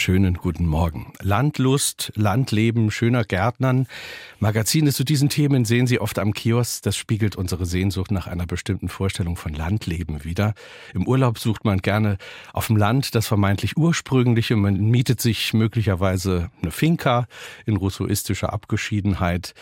Schönen guten Morgen. Landlust, Landleben, schöner Gärtnern. Magazine zu diesen Themen sehen Sie oft am Kiosk. Das spiegelt unsere Sehnsucht nach einer bestimmten Vorstellung von Landleben wider. Im Urlaub sucht man gerne auf dem Land das vermeintlich ursprüngliche. Man mietet sich möglicherweise eine Finca in rousseauistischer Abgeschiedenheit.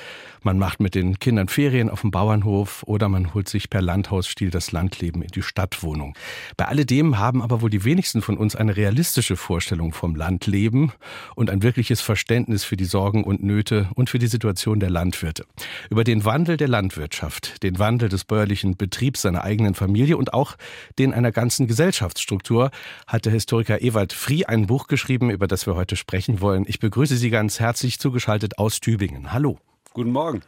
Man macht mit den Kindern Ferien auf dem Bauernhof oder man holt sich per Landhausstil das Landleben in die Stadtwohnung. Bei alledem haben aber wohl die wenigsten von uns eine realistische Vorstellung vom Landleben und ein wirkliches Verständnis für die Sorgen und Nöte und für die Situation der Landwirte. Über den Wandel der Landwirtschaft, den Wandel des bäuerlichen Betriebs seiner eigenen Familie und auch den einer ganzen Gesellschaftsstruktur hat der Historiker Ewald Frie ein Buch geschrieben, über das wir heute sprechen wollen. Ich begrüße Sie ganz herzlich zugeschaltet aus Tübingen. Hallo. Guten Morgen.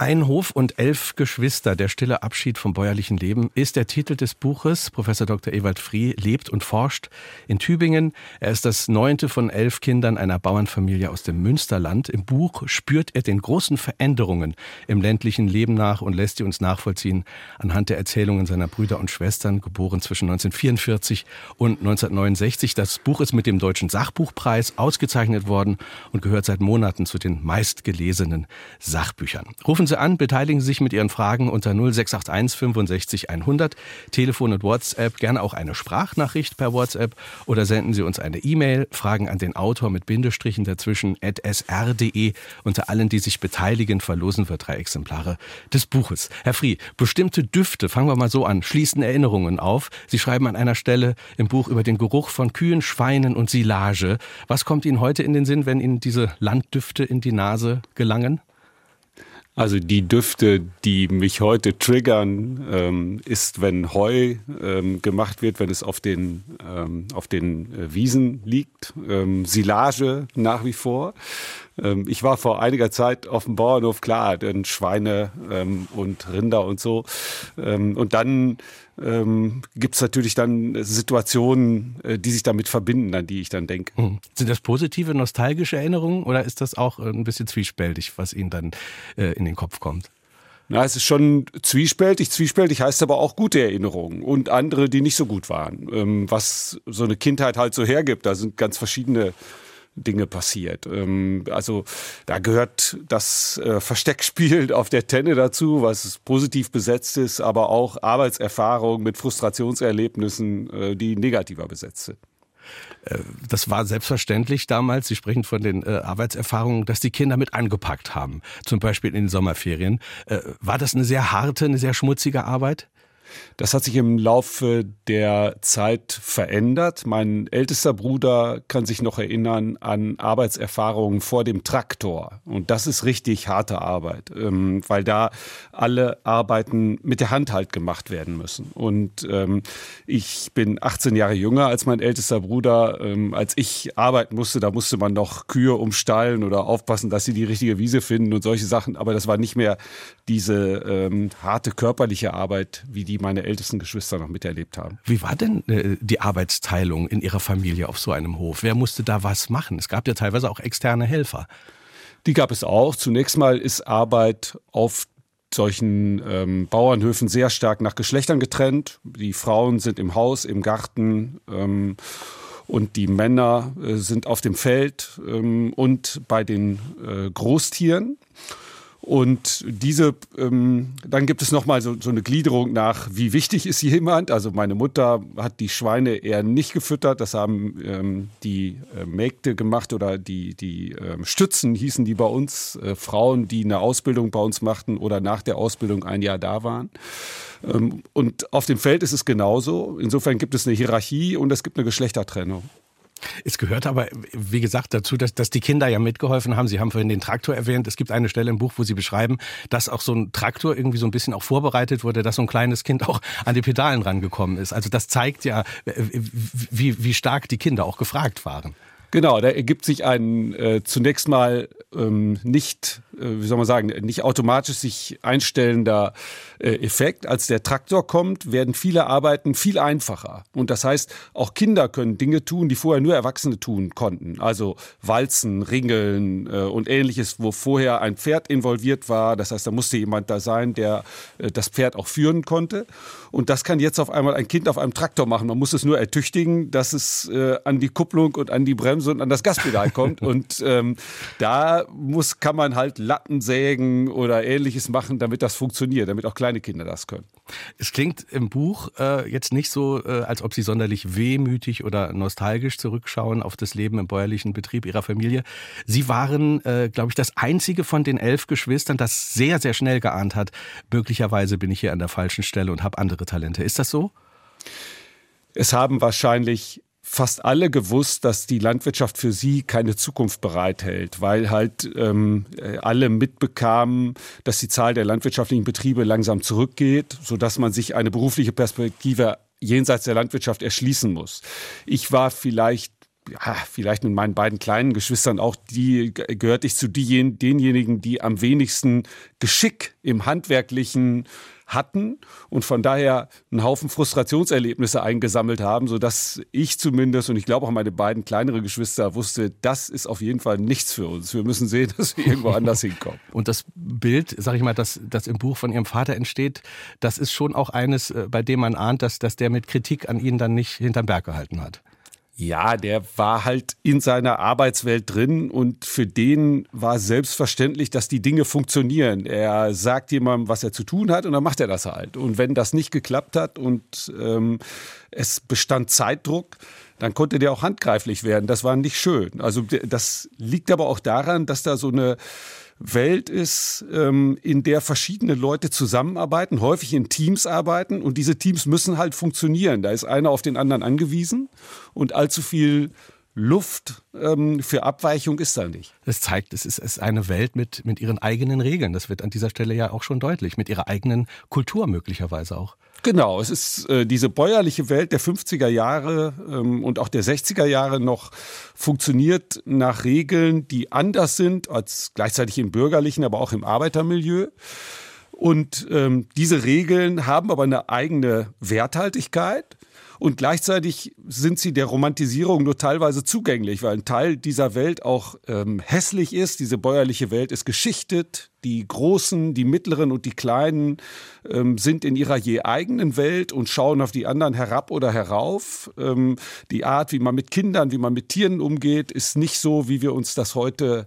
Ein Hof und elf Geschwister, der stille Abschied vom bäuerlichen Leben, ist der Titel des Buches. Professor Dr. Ewald Frie lebt und forscht in Tübingen. Er ist das neunte von elf Kindern einer Bauernfamilie aus dem Münsterland. Im Buch spürt er den großen Veränderungen im ländlichen Leben nach und lässt sie uns nachvollziehen anhand der Erzählungen seiner Brüder und Schwestern, geboren zwischen 1944 und 1969. Das Buch ist mit dem Deutschen Sachbuchpreis ausgezeichnet worden und gehört seit Monaten zu den meistgelesenen Sachbüchern. Rufen Sie an, beteiligen Sie sich mit Ihren Fragen unter 0681 65 100, Telefon und WhatsApp, gerne auch eine Sprachnachricht per WhatsApp oder senden Sie uns eine E-Mail, Fragen an den Autor mit Bindestrichen dazwischen at sr.de. Unter allen, die sich beteiligen, verlosen wir drei Exemplare des Buches. Herr Frie, bestimmte Düfte, fangen wir mal so an, schließen Erinnerungen auf. Sie schreiben an einer Stelle im Buch über den Geruch von Kühen, Schweinen und Silage. Was kommt Ihnen heute in den Sinn, wenn Ihnen diese Landdüfte in die Nase gelangen? Also die Düfte, die mich heute triggern, ähm, ist, wenn Heu ähm, gemacht wird, wenn es auf den, ähm, auf den äh, Wiesen liegt. Ähm, Silage nach wie vor. Ähm, ich war vor einiger Zeit auf dem Bauernhof, klar, denn Schweine ähm, und Rinder und so. und dann ähm, gibt es natürlich dann Situationen, äh, die sich damit verbinden, an die ich dann denke. Hm. Sind das positive, nostalgische Erinnerungen oder ist das auch ein bisschen zwiespältig, was Ihnen dann äh, in den Kopf kommt? Na, es ist schon zwiespältig. Zwiespältig heißt aber auch gute Erinnerungen und andere, die nicht so gut waren. Ähm, was so eine Kindheit halt so hergibt, da sind ganz verschiedene Dinge passiert. Ähm, also da gehört das äh, Versteckspiel auf der Tenne dazu, was positiv besetzt ist, aber auch Arbeitserfahrung mit Frustrationserlebnissen, äh, die negativer besetzt sind. Äh, das war selbstverständlich damals, Sie sprechen von den äh, Arbeitserfahrungen, dass die Kinder mit angepackt haben, zum Beispiel in den Sommerferien. Äh, war das eine sehr harte, eine sehr schmutzige Arbeit? Das hat sich im Laufe der Zeit verändert. Mein ältester Bruder kann sich noch erinnern an Arbeitserfahrungen vor dem Traktor. Und das ist richtig harte Arbeit, ähm, weil da alle Arbeiten mit der Hand halt gemacht werden müssen. Und ähm, ich bin 18 Jahre jünger als mein ältester Bruder. Ähm, als ich arbeiten musste, da musste man noch Kühe umstallen oder aufpassen, dass sie die richtige Wiese finden und solche Sachen. Aber das war nicht mehr diese harte körperliche Arbeit, wie die meine ältesten Geschwister noch miterlebt haben. Wie war denn äh, die Arbeitsteilung in Ihrer Familie auf so einem Hof? Wer musste da was machen? Es gab ja teilweise auch externe Helfer. Die gab es auch. Zunächst mal ist Arbeit auf solchen ähm, Bauernhöfen sehr stark nach Geschlechtern getrennt. Die Frauen sind im Haus, im Garten ähm, und die Männer äh, sind auf dem Feld ähm, und bei den äh, Großtieren. Und diese, ähm, dann gibt es nochmal so, so eine Gliederung nach, wie wichtig ist jemand. Also meine Mutter hat die Schweine eher nicht gefüttert, das haben ähm, die äh, Mägde gemacht oder die, die ähm, Stützen hießen die bei uns, äh, Frauen, die eine Ausbildung bei uns machten oder nach der Ausbildung ein Jahr da waren. Ähm, und auf dem Feld ist es genauso. Insofern gibt es eine Hierarchie und es gibt eine Geschlechtertrennung. Es gehört aber, wie gesagt, dazu, dass, dass die Kinder ja mitgeholfen haben. Sie haben vorhin den Traktor erwähnt. Es gibt eine Stelle im Buch, wo Sie beschreiben, dass auch so ein Traktor irgendwie so ein bisschen auch vorbereitet wurde, dass so ein kleines Kind auch an die Pedalen rangekommen ist. Also das zeigt ja, wie, wie stark die Kinder auch gefragt waren. Genau, da ergibt sich ein äh, zunächst mal ähm, nicht wie soll man sagen, nicht automatisch sich einstellender äh, Effekt. Als der Traktor kommt, werden viele Arbeiten viel einfacher. Und das heißt, auch Kinder können Dinge tun, die vorher nur Erwachsene tun konnten. Also Walzen, Ringeln äh, und ähnliches, wo vorher ein Pferd involviert war. Das heißt, da musste jemand da sein, der äh, das Pferd auch führen konnte. Und das kann jetzt auf einmal ein Kind auf einem Traktor machen. Man muss es nur ertüchtigen, dass es äh, an die Kupplung und an die Bremse und an das Gaspedal kommt. und ähm, da muss, kann man halt Latten sägen oder ähnliches machen, damit das funktioniert, damit auch kleine Kinder das können. Es klingt im Buch äh, jetzt nicht so, äh, als ob Sie sonderlich wehmütig oder nostalgisch zurückschauen auf das Leben im bäuerlichen Betrieb Ihrer Familie. Sie waren, äh, glaube ich, das einzige von den elf Geschwistern, das sehr, sehr schnell geahnt hat, möglicherweise bin ich hier an der falschen Stelle und habe andere Talente. Ist das so? Es haben wahrscheinlich fast alle gewusst, dass die Landwirtschaft für sie keine Zukunft bereithält, weil halt ähm, alle mitbekamen, dass die Zahl der landwirtschaftlichen Betriebe langsam zurückgeht, so dass man sich eine berufliche Perspektive jenseits der Landwirtschaft erschließen muss. Ich war vielleicht ja, vielleicht mit meinen beiden kleinen Geschwistern auch, die gehörte ich zu diejenigen, denjenigen, die am wenigsten Geschick im handwerklichen hatten und von daher einen Haufen Frustrationserlebnisse eingesammelt haben, sodass ich zumindest und ich glaube auch meine beiden kleinere Geschwister wusste, das ist auf jeden Fall nichts für uns. Wir müssen sehen, dass wir irgendwo anders hinkommen. Und das Bild, sag ich mal, das, das im Buch von Ihrem Vater entsteht, das ist schon auch eines, äh, bei dem man ahnt, dass, dass der mit Kritik an Ihnen dann nicht hinterm Berg gehalten hat. Ja, der war halt in seiner Arbeitswelt drin und für den war selbstverständlich, dass die Dinge funktionieren. Er sagt jemandem, was er zu tun hat und dann macht er das halt. Und wenn das nicht geklappt hat und ähm, es bestand Zeitdruck, dann konnte der auch handgreiflich werden. Das war nicht schön. Also das liegt aber auch daran, dass da so eine Welt ist, ähm, in der verschiedene Leute zusammenarbeiten, häufig in Teams arbeiten und diese Teams müssen halt funktionieren. Da ist einer auf den anderen angewiesen und allzu viel Luft ähm, für Abweichung ist da nicht. Das zeigt, es ist, eine Welt mit, mit ihren eigenen Regeln. Das wird an dieser Stelle ja auch schon deutlich. Mit ihrer eigenen Kultur möglicherweise auch. Genau, es ist äh, diese bäuerliche Welt der 50er Jahre ähm, und auch der 60er Jahre noch funktioniert nach Regeln, die anders sind als gleichzeitig im bürgerlichen, aber auch im Arbeitermilieu. Und ähm, diese Regeln haben aber eine eigene Werthaltigkeit. Und gleichzeitig sind sie der Romantisierung nur teilweise zugänglich, weil ein Teil dieser Welt auch ähm, hässlich ist. Diese bäuerliche Welt ist geschichtet. Die Großen, die Mittleren und die Kleinen ähm, sind in ihrer je eigenen Welt und schauen auf die anderen herab oder herauf. Ähm, die Art, wie man mit Kindern, wie man mit Tieren umgeht, ist nicht so, wie wir uns das heute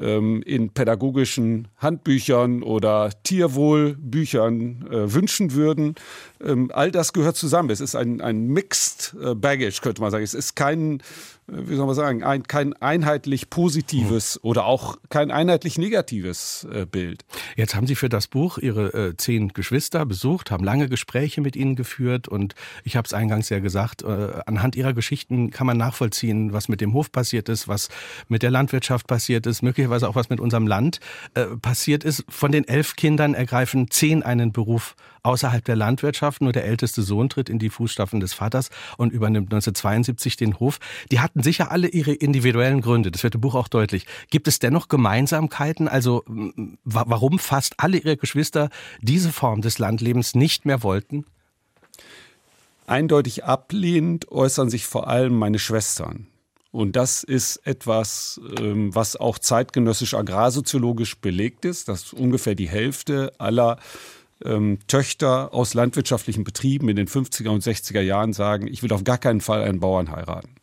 ähm, in pädagogischen Handbüchern oder Tierwohlbüchern äh, wünschen würden. Ähm, all das gehört zusammen. Es ist ein, ein Mixed äh, Baggage, könnte man sagen. Es ist kein wie soll man sagen, ein, kein einheitlich positives mhm. oder auch kein einheitlich negatives äh, Bild. Jetzt haben Sie für das Buch Ihre äh, zehn Geschwister besucht, haben lange Gespräche mit ihnen geführt und ich habe es eingangs ja gesagt, äh, anhand ihrer Geschichten kann man nachvollziehen, was mit dem Hof passiert ist, was mit der Landwirtschaft passiert ist, möglicherweise auch was mit unserem Land äh, passiert ist. Von den elf Kindern ergreifen zehn einen Beruf außerhalb der Landwirtschaft. Nur der älteste Sohn tritt in die Fußstapfen des Vaters und übernimmt 1972 den Hof. Die hatten sicher alle ihre individuellen Gründe. Das wird im Buch auch deutlich. Gibt es dennoch Gemeinsamkeiten? Also warum fast alle ihre Geschwister diese Form des Landlebens nicht mehr wollten? Eindeutig ablehnend äußern sich vor allem meine Schwestern. Und das ist etwas, ähm, was auch zeitgenössisch agrarsoziologisch belegt ist, dass ungefähr die Hälfte aller ähm, Töchter aus landwirtschaftlichen Betrieben in den 50er und 60er Jahren sagen, ich will auf gar keinen Fall einen Bauern heiraten.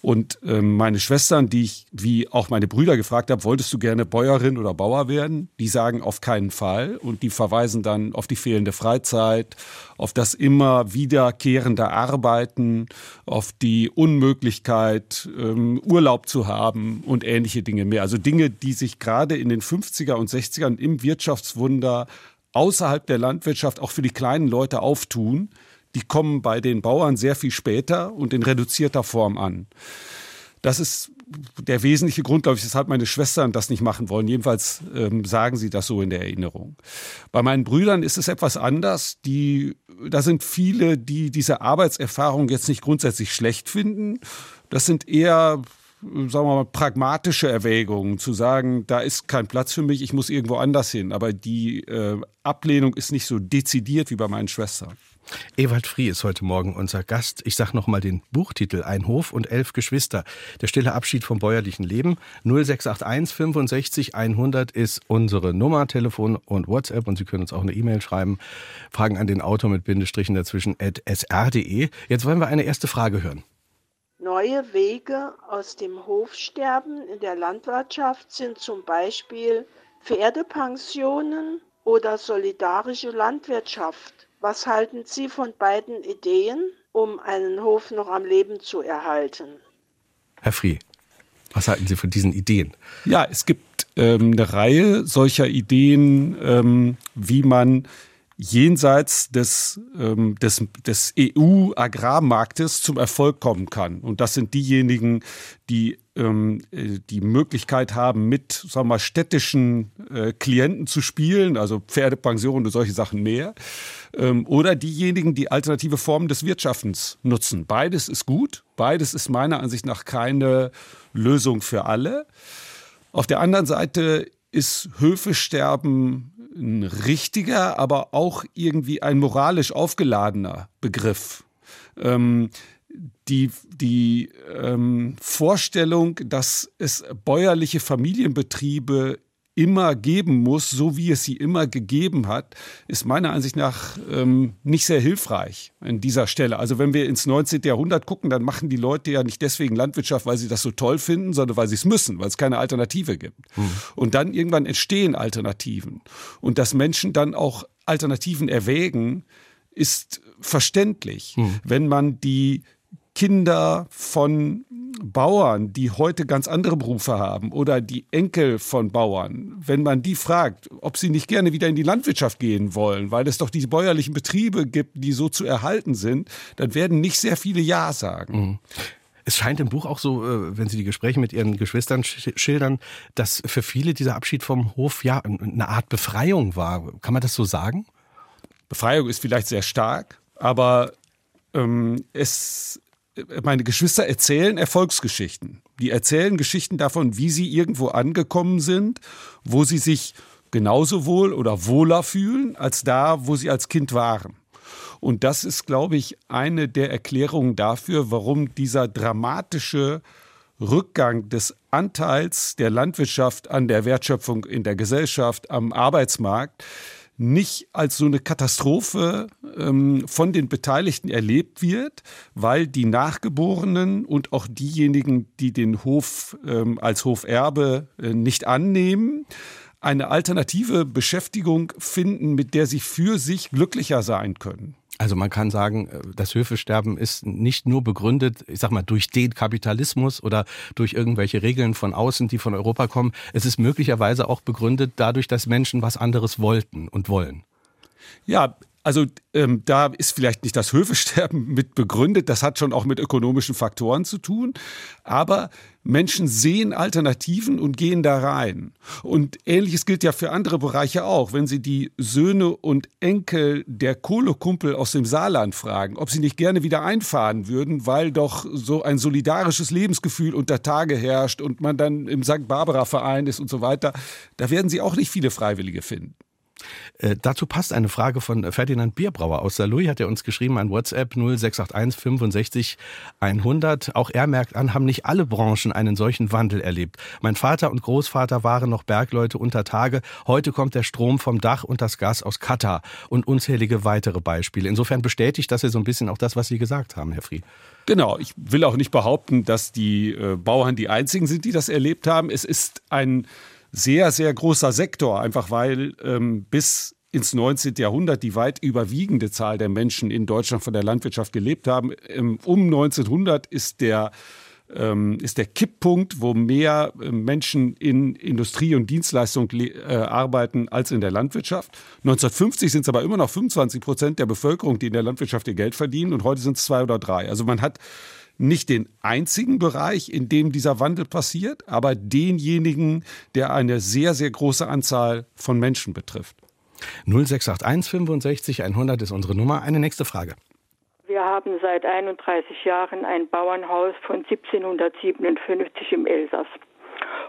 Und ähm, meine Schwestern, die ich wie auch meine Brüder gefragt habe, wolltest du gerne Bäuerin oder Bauer werden? Die sagen auf keinen Fall und die verweisen dann auf die fehlende Freizeit, auf das immer wiederkehrende Arbeiten, auf die Unmöglichkeit, ähm, Urlaub zu haben und ähnliche Dinge mehr. Also Dinge, die sich gerade in den 50er und 60ern im Wirtschaftswunder außerhalb der Landwirtschaft auch für die kleinen Leute auftun, die kommen bei den Bauern sehr viel später und in reduzierter Form an. Das ist der wesentliche Grund, glaube ich, weshalb meine Schwestern das nicht machen wollen. Jedenfalls ähm, sagen sie das so in der Erinnerung. Bei meinen Brüdern ist es etwas anders. Die, da sind viele, die diese Arbeitserfahrung jetzt nicht grundsätzlich schlecht finden. Das sind eher sagen wir mal, pragmatische Erwägungen, zu sagen, da ist kein Platz für mich, ich muss irgendwo anders hin. Aber die äh, Ablehnung ist nicht so dezidiert wie bei meinen Schwestern. Ewald Frie ist heute Morgen unser Gast. Ich sage nochmal den Buchtitel Ein Hof und elf Geschwister. Der stille Abschied vom bäuerlichen Leben. 0681 65 100 ist unsere Nummer, Telefon und WhatsApp. Und Sie können uns auch eine E-Mail schreiben. Fragen an den Autor mit Bindestrichen dazwischen at sr.de. Jetzt wollen wir eine erste Frage hören. Neue Wege aus dem Hofsterben in der Landwirtschaft sind zum Beispiel Pferdepensionen oder solidarische Landwirtschaft. Was halten Sie von beiden Ideen, um einen Hof noch am Leben zu erhalten? Herr Frie, was halten Sie von diesen Ideen? Ja, es gibt ähm, eine Reihe solcher Ideen, ähm, wie man jenseits des, ähm, des, des EU-Agrarmarktes zum Erfolg kommen kann. Und das sind diejenigen, die ähm, äh, die Möglichkeit haben, mit sagen wir mal, städtischen äh, Klienten zu spielen, also Pferdepensionen und solche Sachen mehr. Ähm, oder diejenigen, die alternative Formen des Wirtschaftens nutzen. Beides ist gut. Beides ist meiner Ansicht nach keine Lösung für alle. Auf der anderen Seite ist Höfesterben ein richtiger, aber auch irgendwie ein moralisch aufgeladener Begriff. Ähm, die, die ähm, Vorstellung, dass es bäuerliche Familienbetriebe immer geben muss, so wie es sie immer gegeben hat, ist meiner Ansicht nach ähm, nicht sehr hilfreich an dieser Stelle. Also wenn wir ins 19. Jahrhundert gucken, dann machen die Leute ja nicht deswegen Landwirtschaft, weil sie das so toll finden, sondern weil sie es müssen, weil es keine Alternative gibt. Mhm. Und dann irgendwann entstehen Alternativen. Und dass Menschen dann auch Alternativen erwägen, ist verständlich, mhm. wenn man die Kinder von Bauern, die heute ganz andere Berufe haben oder die Enkel von Bauern, wenn man die fragt, ob sie nicht gerne wieder in die Landwirtschaft gehen wollen, weil es doch diese bäuerlichen Betriebe gibt, die so zu erhalten sind, dann werden nicht sehr viele Ja sagen. Mhm. Es scheint im Buch auch so, äh, wenn Sie die Gespräche mit Ihren Geschwistern schildern, dass für viele dieser Abschied vom Hof ja eine Art Befreiung war. Kann man das so sagen? Befreiung ist vielleicht sehr stark, aber ähm, es meine Geschwister erzählen Erfolgsgeschichten. Die erzählen Geschichten davon, wie sie irgendwo angekommen sind, wo sie sich genauso wohl oder wohler fühlen als da, wo sie als Kind waren. Und das ist, glaube ich, eine der Erklärungen dafür, warum dieser dramatische Rückgang des Anteils der Landwirtschaft an der Wertschöpfung in der Gesellschaft, am Arbeitsmarkt, nicht als so eine Katastrophe ähm, von den Beteiligten erlebt wird, weil die Nachgeborenen und auch diejenigen, die den Hof ähm, als Hoferbe äh, nicht annehmen, eine alternative Beschäftigung finden, mit der sie für sich glücklicher sein können. Also man kann sagen, äh, das Höfesterben ist nicht nur begründet, ich sag mal, durch den Kapitalismus oder durch irgendwelche Regeln von außen, die von Europa kommen. Es ist möglicherweise auch begründet dadurch, dass Menschen was anderes wollten und wollen. Ja, also ähm, da ist vielleicht nicht das Höfesterben mit begründet, das hat schon auch mit ökonomischen Faktoren zu tun, aber Menschen sehen Alternativen und gehen da rein. Und ähnliches gilt ja für andere Bereiche auch. Wenn Sie die Söhne und Enkel der Kohlekumpel aus dem Saarland fragen, ob sie nicht gerne wieder einfahren würden, weil doch so ein solidarisches Lebensgefühl unter Tage herrscht und man dann im St. Barbara Verein ist und so weiter, da werden Sie auch nicht viele Freiwillige finden. Äh, dazu passt eine Frage von Ferdinand Bierbrauer aus Saarlouis, hat er uns geschrieben an WhatsApp 0681 65 100. Auch er merkt an, haben nicht alle Branchen einen solchen Wandel erlebt. Mein Vater und Großvater waren noch Bergleute unter Tage. Heute kommt der Strom vom Dach und das Gas aus Katar und unzählige weitere Beispiele. Insofern bestätigt das ja so ein bisschen auch das, was Sie gesagt haben, Herr Frie. Genau, ich will auch nicht behaupten, dass die äh, Bauern die einzigen sind, die das erlebt haben. Es ist ein sehr, sehr großer Sektor, einfach weil ähm, bis ins 19. Jahrhundert die weit überwiegende Zahl der Menschen in Deutschland von der Landwirtschaft gelebt haben. Ähm, um 1900 ist der ähm, ist der Kipppunkt, wo mehr äh, Menschen in Industrie und Dienstleistung äh, arbeiten als in der Landwirtschaft. 1950 sind es aber immer noch 25 Prozent der Bevölkerung, die in der Landwirtschaft ihr Geld verdienen und heute sind es zwei oder drei. Also man hat nicht den einzigen Bereich, in dem dieser Wandel passiert, aber denjenigen, der eine sehr, sehr große Anzahl von Menschen betrifft. 0681 65 100 ist unsere Nummer. Eine nächste Frage. Wir haben seit 31 Jahren ein Bauernhaus von 1757 im Elsass.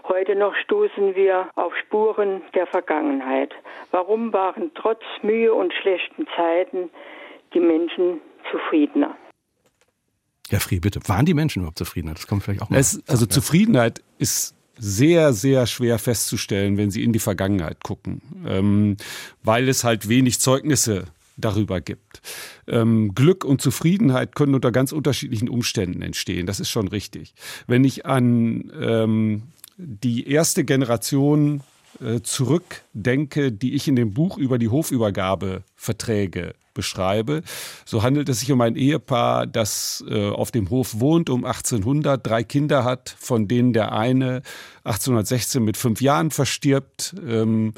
Heute noch stoßen wir auf Spuren der Vergangenheit. Warum waren trotz Mühe und schlechten Zeiten die Menschen zufriedener? Ja, Fried, bitte. Waren die Menschen überhaupt zufriedener? Das kommt vielleicht auch mal. Es, also Zufriedenheit ist sehr, sehr schwer festzustellen, wenn Sie in die Vergangenheit gucken, ähm, weil es halt wenig Zeugnisse darüber gibt. Ähm, Glück und Zufriedenheit können unter ganz unterschiedlichen Umständen entstehen. Das ist schon richtig. Wenn ich an ähm, die erste Generation zurückdenke, die ich in dem Buch über die Hofübergabeverträge beschreibe, so handelt es sich um ein Ehepaar, das äh, auf dem Hof wohnt um 1800, drei Kinder hat, von denen der eine 1816 mit fünf Jahren verstirbt, ähm,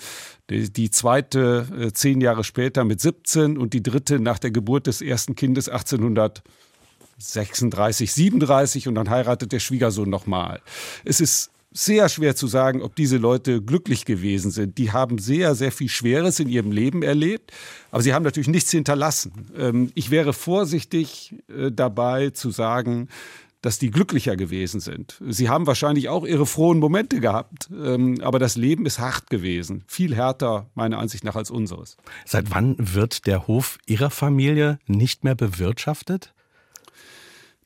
die, zweite äh, zehn Jahre später mit 17 und die dritte nach der Geburt des ersten Kindes 1836, 37 und dann heiratet der Schwiegersohn nochmal. Es ist sehr schwer zu sagen, ob diese Leute glücklich gewesen sind. Die haben sehr, sehr viel Schweres in ihrem Leben erlebt, aber sie haben natürlich nichts hinterlassen. Ähm, ich wäre vorsichtig äh, dabei zu sagen, dass die glücklicher gewesen sind. Sie haben wahrscheinlich auch ihre frohen Momente gehabt, ähm, aber das Leben ist hart gewesen. Viel härter, meiner Ansicht nach, als unseres. Seit wann wird der Hof Ihrer Familie nicht mehr bewirtschaftet?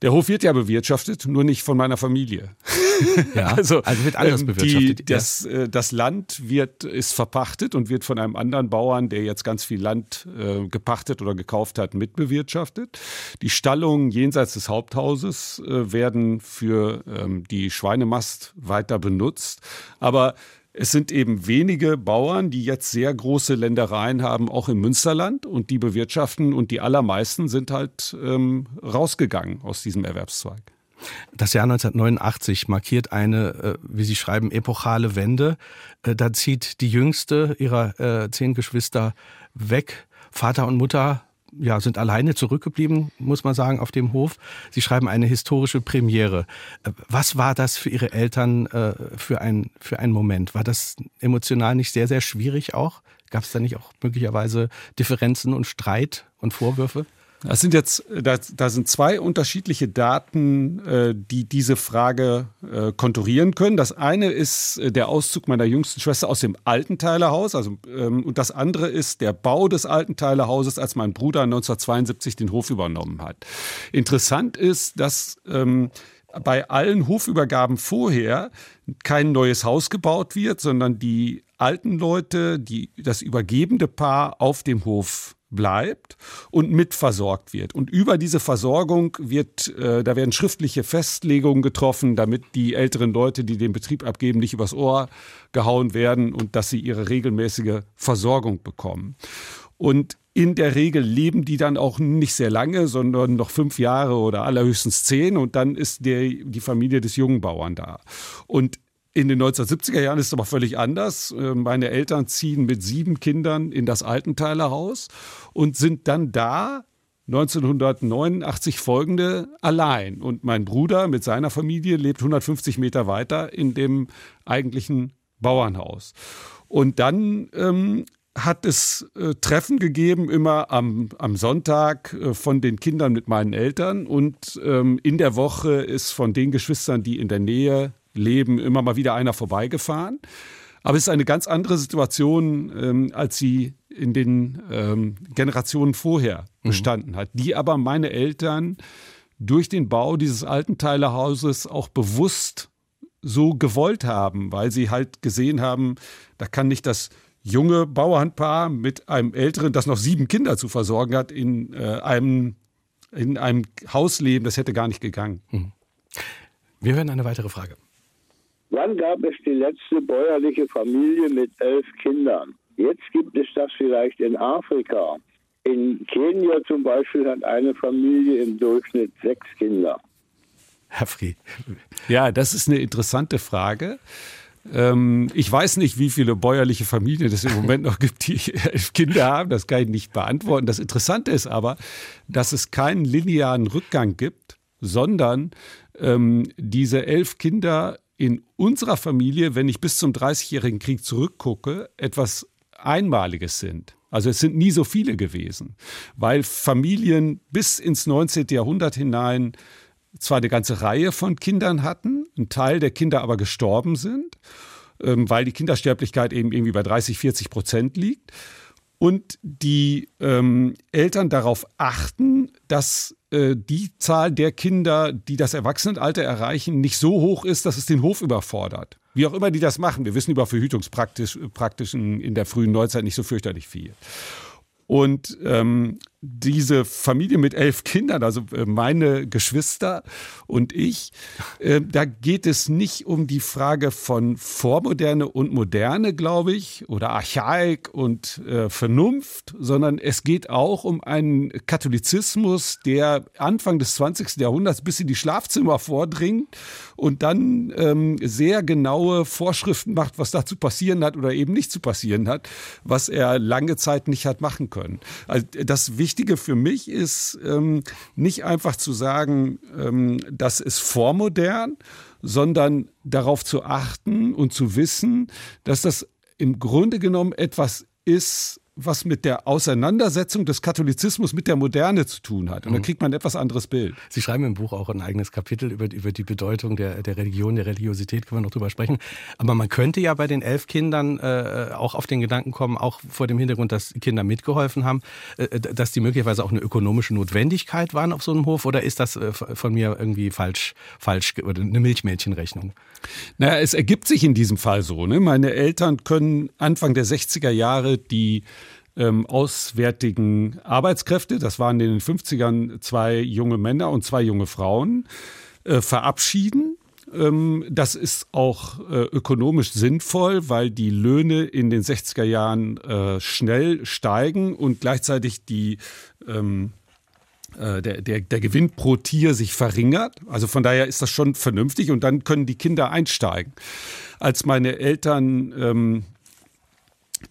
Der Hof wird ja bewirtschaftet, nur nicht von meiner Familie. Ja, also, also wird alles ähm, bewirtschaftet. Die, das, äh, das, Land wird, ist verpachtet und wird von einem anderen Bauern, der jetzt ganz viel Land äh, gepachtet oder gekauft hat, mitbewirtschaftet. Die Stallungen jenseits des Haupthauses äh, werden für ähm, die Schweinemast weiter benutzt. Aber es sind eben wenige Bauern, die jetzt sehr große Ländereien haben, auch im Münsterland und die bewirtschaften und die allermeisten sind halt ähm, rausgegangen aus diesem Erwerbszweig. Das Jahr 1989 markiert eine, äh, wie Sie schreiben, epochale Wende. Äh, da zieht die jüngste ihrer äh, zehn Geschwister weg. Vater und Mutter ja, sind alleine zurückgeblieben, muss man sagen, auf dem Hof. Sie schreiben eine historische Premiere. Was war das für Ihre Eltern für, ein, für ein Moment? War das emotional nicht sehr, sehr schwierig auch? Gab es da nicht auch möglicherweise Differenzen und Streit und Vorwürfe? Das sind jetzt, da, da sind zwei unterschiedliche Daten, äh, die diese Frage äh, konturieren können. Das eine ist äh, der Auszug meiner jüngsten Schwester aus dem Altenteilerhaus, also ähm, und das andere ist der Bau des Altenteilerhauses, als mein Bruder 1972 den Hof übernommen hat. Interessant ist, dass ähm, bei allen Hofübergaben vorher kein neues Haus gebaut wird, sondern die alten Leute, die das übergebende Paar auf dem Hof bleibt und mitversorgt wird. Und über diese Versorgung wird, äh, da werden schriftliche Festlegungen getroffen, damit die älteren Leute, die den Betrieb abgeben, nicht übers Ohr gehauen werden und dass sie ihre regelmäßige Versorgung bekommen. Und in der Regel leben die dann auch nicht sehr lange, sondern noch fünf Jahre oder allerhöchstens zehn und dann ist der, die Familie des jungen Bauern da. Und in den 1970er Jahren ist es aber völlig anders. Äh, meine Eltern ziehen mit sieben Kindern in das Altenteiler Haus und sind dann da 1989 folgende allein. Und mein Bruder mit seiner Familie lebt 150 Meter weiter in dem eigentlichen Bauernhaus. Und dann ähm, hat es äh, Treffen gegeben, immer am, am Sonntag äh, von den Kindern mit meinen Eltern. Und ähm, in der Woche ist von den Geschwistern, die in der Nähe leben, immer mal wieder einer vorbeigefahren. Aber es ist eine ganz andere Situation, ähm, als sie in den ähm, Generationen vorher mhm. bestanden hat, die aber meine Eltern durch den Bau dieses alten Teilerhauses auch bewusst so gewollt haben, weil sie halt gesehen haben, da kann nicht das junge Bauernpaar mit einem älteren, das noch sieben Kinder zu versorgen hat, in äh, einem in einem Haus leben, das hätte gar nicht gegangen. Mhm. Wir hören eine weitere Frage. Wann gab es die letzte bäuerliche Familie mit elf Kindern? Jetzt gibt es das vielleicht in Afrika. In Kenia zum Beispiel hat eine Familie im Durchschnitt sechs Kinder. Herr Fried. Ja, das ist eine interessante Frage. Ähm, ich weiß nicht, wie viele bäuerliche Familien es im Moment noch gibt, die elf Kinder haben. Das kann ich nicht beantworten. Das Interessante ist aber, dass es keinen linearen Rückgang gibt, sondern ähm, diese elf Kinder in unserer Familie, wenn ich bis zum Dreißigjährigen Krieg zurückgucke, etwas Einmaliges sind. Also es sind nie so viele gewesen, weil Familien bis ins 19. Jahrhundert hinein zwar eine ganze Reihe von Kindern hatten, ein Teil der Kinder aber gestorben sind, ähm, weil die Kindersterblichkeit eben irgendwie bei 30, 40 Prozent liegt. Und die ähm, Eltern darauf achten, dass die Zahl der Kinder, die das Erwachsenenalter erreichen, nicht so hoch ist, dass es den Hof überfordert. Wie auch immer die das machen. Wir wissen über Verhütungspraktiken in der frühen Neuzeit nicht so fürchterlich viel. Und ähm, diese Familie mit elf Kindern, also äh, meine Geschwister und ich, äh, da geht es nicht um die Frage von Vormoderne und Moderne, glaube ich, oder Archaik und äh, Vernunft, sondern es geht auch um einen Katholizismus, der Anfang des 20. Jahrhunderts bis in die Schlafzimmer vordringt und dann ähm, sehr genaue Vorschriften macht, was da zu passieren hat oder eben nicht zu passieren hat, was er lange Zeit nicht hat machen können. Also das Wichtige Wichtige für mich ist ähm, nicht einfach zu sagen, ähm, das ist vormodern, sondern darauf zu achten und zu wissen, dass das im Grunde genommen etwas ist, was mit der Auseinandersetzung des Katholizismus mit der Moderne zu tun hat. Und dann mhm. kriegt man ein etwas anderes Bild. Sie schreiben im Buch auch ein eigenes Kapitel über, über die Bedeutung der, der Religion, der Religiosität, können wir noch drüber sprechen. Aber man könnte ja bei den elf Kindern äh, auch auf den Gedanken kommen, auch vor dem Hintergrund, dass Kinder mitgeholfen haben, äh, dass die möglicherweise auch eine ökonomische Notwendigkeit waren auf so einem Hof. Oder ist das äh, von mir irgendwie falsch, falsch oder eine Milchmädchenrechnung? Naja, es ergibt sich in diesem Fall so. Ne? Meine Eltern können Anfang der 60er Jahre die ähm, auswärtigen Arbeitskräfte, das waren in den 50ern zwei junge Männer und zwei junge Frauen, äh, verabschieden. Ähm, das ist auch äh, ökonomisch sinnvoll, weil die Löhne in den 60er Jahren äh, schnell steigen und gleichzeitig die ähm, äh, der, der, der Gewinn pro Tier sich verringert. Also von daher ist das schon vernünftig und dann können die Kinder einsteigen. Als meine Eltern ähm,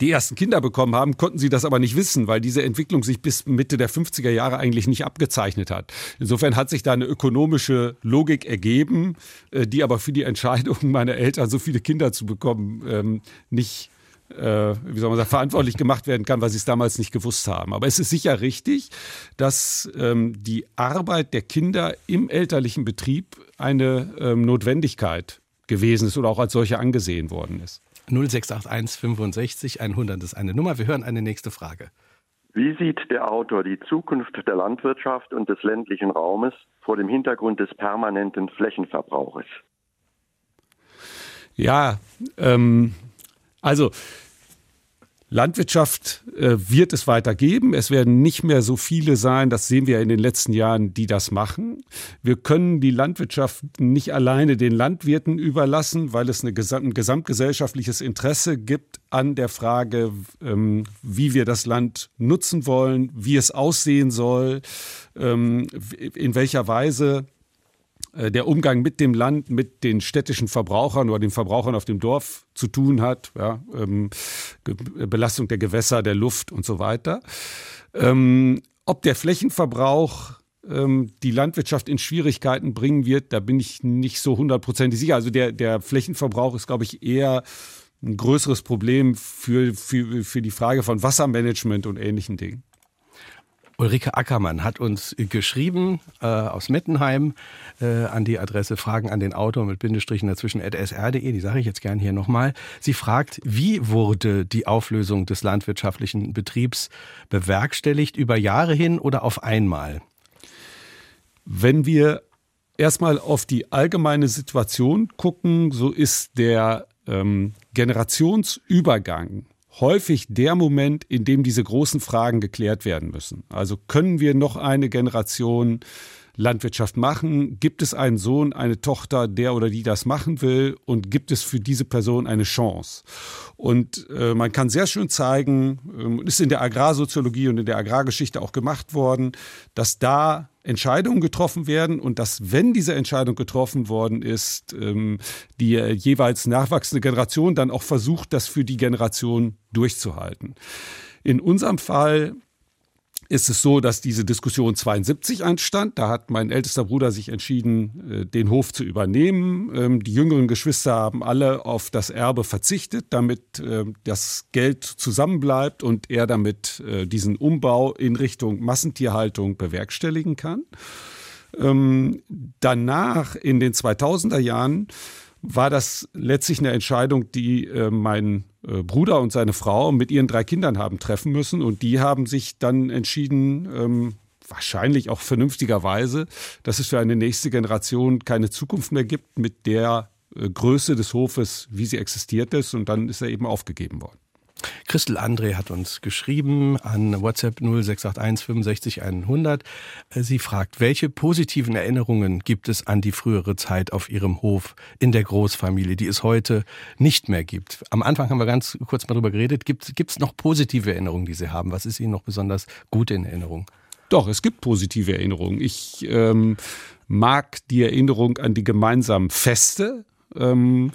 die ersten Kinder bekommen haben, konnten sie das aber nicht wissen, weil diese Entwicklung sich bis Mitte der 50er Jahre eigentlich nicht abgezeichnet hat. Insofern hat sich da eine ökonomische Logik ergeben, äh, die aber für die Entscheidung meiner Eltern, so viele Kinder zu bekommen, ähm, nicht äh, wie soll man sagen, verantwortlich gemacht werden kann, weil sie es damals nicht gewusst haben. Aber es ist sicher richtig, dass ähm, die Arbeit der Kinder im elterlichen Betrieb eine ähm, Notwendigkeit gewesen ist oder auch als solche angesehen worden ist. 0681 65 100 ist eine Nummer. Wir hören eine nächste Frage. Wie sieht der Autor die Zukunft der Landwirtschaft und des ländlichen Raumes vor dem Hintergrund des permanenten Flächenverbrauches? Ja, ähm, also Landwirtschaft äh, wird es weiter geben. Es werden nicht mehr so viele sein, das sehen wir in den letzten Jahren, die das machen. Wir können die Landwirtschaft nicht alleine den Landwirten überlassen, weil es ein gesamtgesellschaftliches Interesse gibt an der Frage, ähm, wie wir das Land nutzen wollen, wie es aussehen soll, ähm, in welcher Weise der Umgang mit dem Land, mit den städtischen Verbrauchern oder den Verbrauchern auf dem Dorf zu tun hat, ja, ähm, Belastung der Gewässer, der Luft und so weiter. Ähm, ob der Flächenverbrauch ähm, die Landwirtschaft in Schwierigkeiten bringen wird, da bin ich nicht so hundertprozentig sicher. Also der, der Flächenverbrauch ist, glaube ich, eher ein größeres Problem für, für, für die Frage von Wassermanagement und ähnlichen Dingen. Ulrike Ackermann hat uns geschrieben äh, aus Mettenheim äh, an die Adresse Fragen an den Autor mit Bindestrichen dazwischen sr.de, die sage ich jetzt gern hier nochmal. Sie fragt, wie wurde die Auflösung des landwirtschaftlichen Betriebs bewerkstelligt, über Jahre hin oder auf einmal? Wenn wir erstmal auf die allgemeine Situation gucken, so ist der ähm, Generationsübergang häufig der Moment, in dem diese großen Fragen geklärt werden müssen. Also können wir noch eine Generation Landwirtschaft machen? Gibt es einen Sohn, eine Tochter, der oder die das machen will? Und gibt es für diese Person eine Chance? Und äh, man kann sehr schön zeigen, äh, ist in der Agrarsoziologie und in der Agrargeschichte auch gemacht worden, dass da Entscheidungen getroffen werden und dass, wenn diese Entscheidung getroffen worden ist, ähm, die äh, jeweils nachwachsende Generation dann auch versucht, das für die Generation durchzuhalten. In unserem Fall ist es so, dass diese Diskussion 72 anstand. Da hat mein ältester Bruder sich entschieden, äh, den Hof zu übernehmen. Ähm, die jüngeren Geschwister haben alle auf das Erbe verzichtet, damit ähm, das Geld zusammenbleibt und er damit äh, diesen Umbau in Richtung Massentierhaltung bewerkstelligen kann. Ähm, danach in den 2000er Jahren war das letztlich eine Entscheidung, die äh, mein äh, Bruder und seine Frau mit ihren drei Kindern haben treffen müssen. Und die haben sich dann entschieden, ähm, wahrscheinlich auch vernünftigerweise, dass es für eine nächste Generation keine Zukunft mehr gibt mit der äh, Größe des Hofes, wie sie existiert ist. Und dann ist er eben aufgegeben worden. Christel André hat uns geschrieben an WhatsApp 0681 65 100. Sie fragt, welche positiven Erinnerungen gibt es an die frühere Zeit auf ihrem Hof in der Großfamilie, die es heute nicht mehr gibt? Am Anfang haben wir ganz kurz mal darüber geredet. Gibt es noch positive Erinnerungen, die Sie haben? Was ist Ihnen noch besonders gut in Erinnerung? Doch, es gibt positive Erinnerungen. Ich ähm, mag die Erinnerung an die gemeinsamen Feste. Ähm,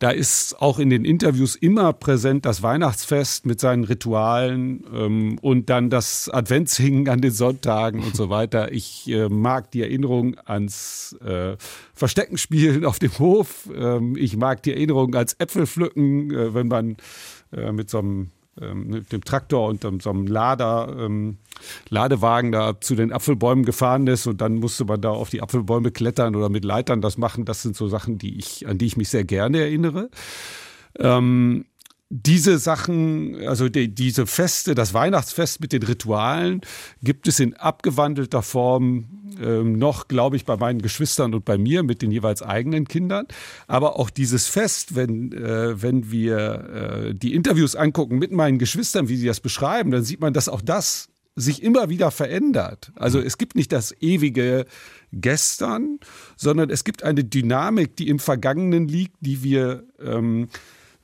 da ist auch in den Interviews immer präsent das Weihnachtsfest mit seinen Ritualen ähm, und dann das Adventshingen an den Sonntagen und so weiter. Ich äh, mag die Erinnerung ans äh, Versteckenspielen auf dem Hof. Ähm, ich mag die Erinnerung ans Äpfelpflücken, äh, wenn man äh, mit so einem ähm, mit dem Traktor und so einem Lader, ähm, Ladewagen da zu den Apfelbäumen gefahren ist und dann musste man da auf die Apfelbäume klettern oder mit Leitern das machen. Das sind so Sachen, die ich, an die ich mich sehr gerne erinnere. Ähm, diese Sachen, also die, diese Feste, das Weihnachtsfest mit den Ritualen, gibt es in abgewandelter Form ähm, noch, glaube ich, bei meinen Geschwistern und bei mir mit den jeweils eigenen Kindern. Aber auch dieses Fest, wenn, äh, wenn wir äh, die Interviews angucken mit meinen Geschwistern, wie sie das beschreiben, dann sieht man, dass auch das sich immer wieder verändert. Also es gibt nicht das ewige Gestern, sondern es gibt eine Dynamik, die im Vergangenen liegt, die wir ähm,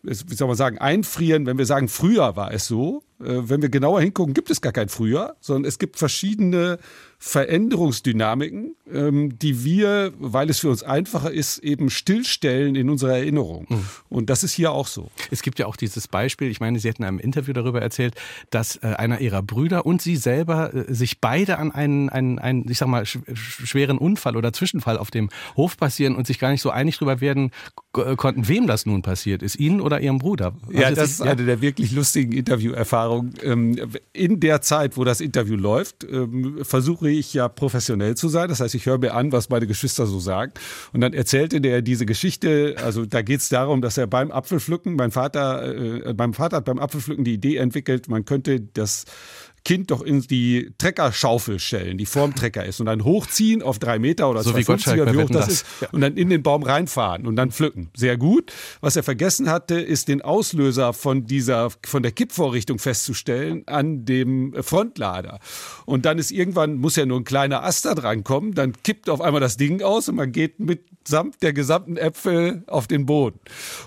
wie soll man sagen, einfrieren, wenn wir sagen, früher war es so. Äh, wenn wir genauer hingucken, gibt es gar kein früher, sondern es gibt verschiedene Veränderungsdynamiken, ähm, die wir, weil es für uns einfacher ist, eben stillstellen in unserer Erinnerung. Mhm. Und das ist hier auch so. Es gibt ja auch dieses Beispiel, ich meine, Sie hatten in einem Interview darüber erzählt, dass äh, einer Ihrer Brüder und Sie selber äh, sich beide an einen, einen, einen ich sag mal, schweren Unfall oder Zwischenfall auf dem Hof passieren und sich gar nicht so einig darüber werden konnten, wem das nun passiert ist, Ihnen oder Ihrem Bruder. Was ja, das ist eine der wirklich lustigen Interviewerfahrungen. Ähm, in der Zeit, wo das Interview läuft, ähm, versuche ich ja professionell zu sein. Das heißt, ich höre mir an, was meine Geschwister so sagen. Und dann erzählte der diese Geschichte, also da geht es darum, dass er beim Apfelpflücken, mein Vater, äh, mein Vater hat beim Apfelpflücken die Idee entwickelt, man könnte das Kind doch in die Treckerschaufel stellen, die vorm Trecker ist und dann hochziehen auf drei Meter oder so 250 wie hoch das, ist und dann in den Baum reinfahren und dann pflücken. Sehr gut. Was er vergessen hatte, ist den Auslöser von dieser, von der Kippvorrichtung festzustellen an dem Frontlader. Und dann ist irgendwann, muss ja nur ein kleiner Ast da dran kommen, dann kippt auf einmal das Ding aus und man geht mitsamt der gesamten Äpfel auf den Boden.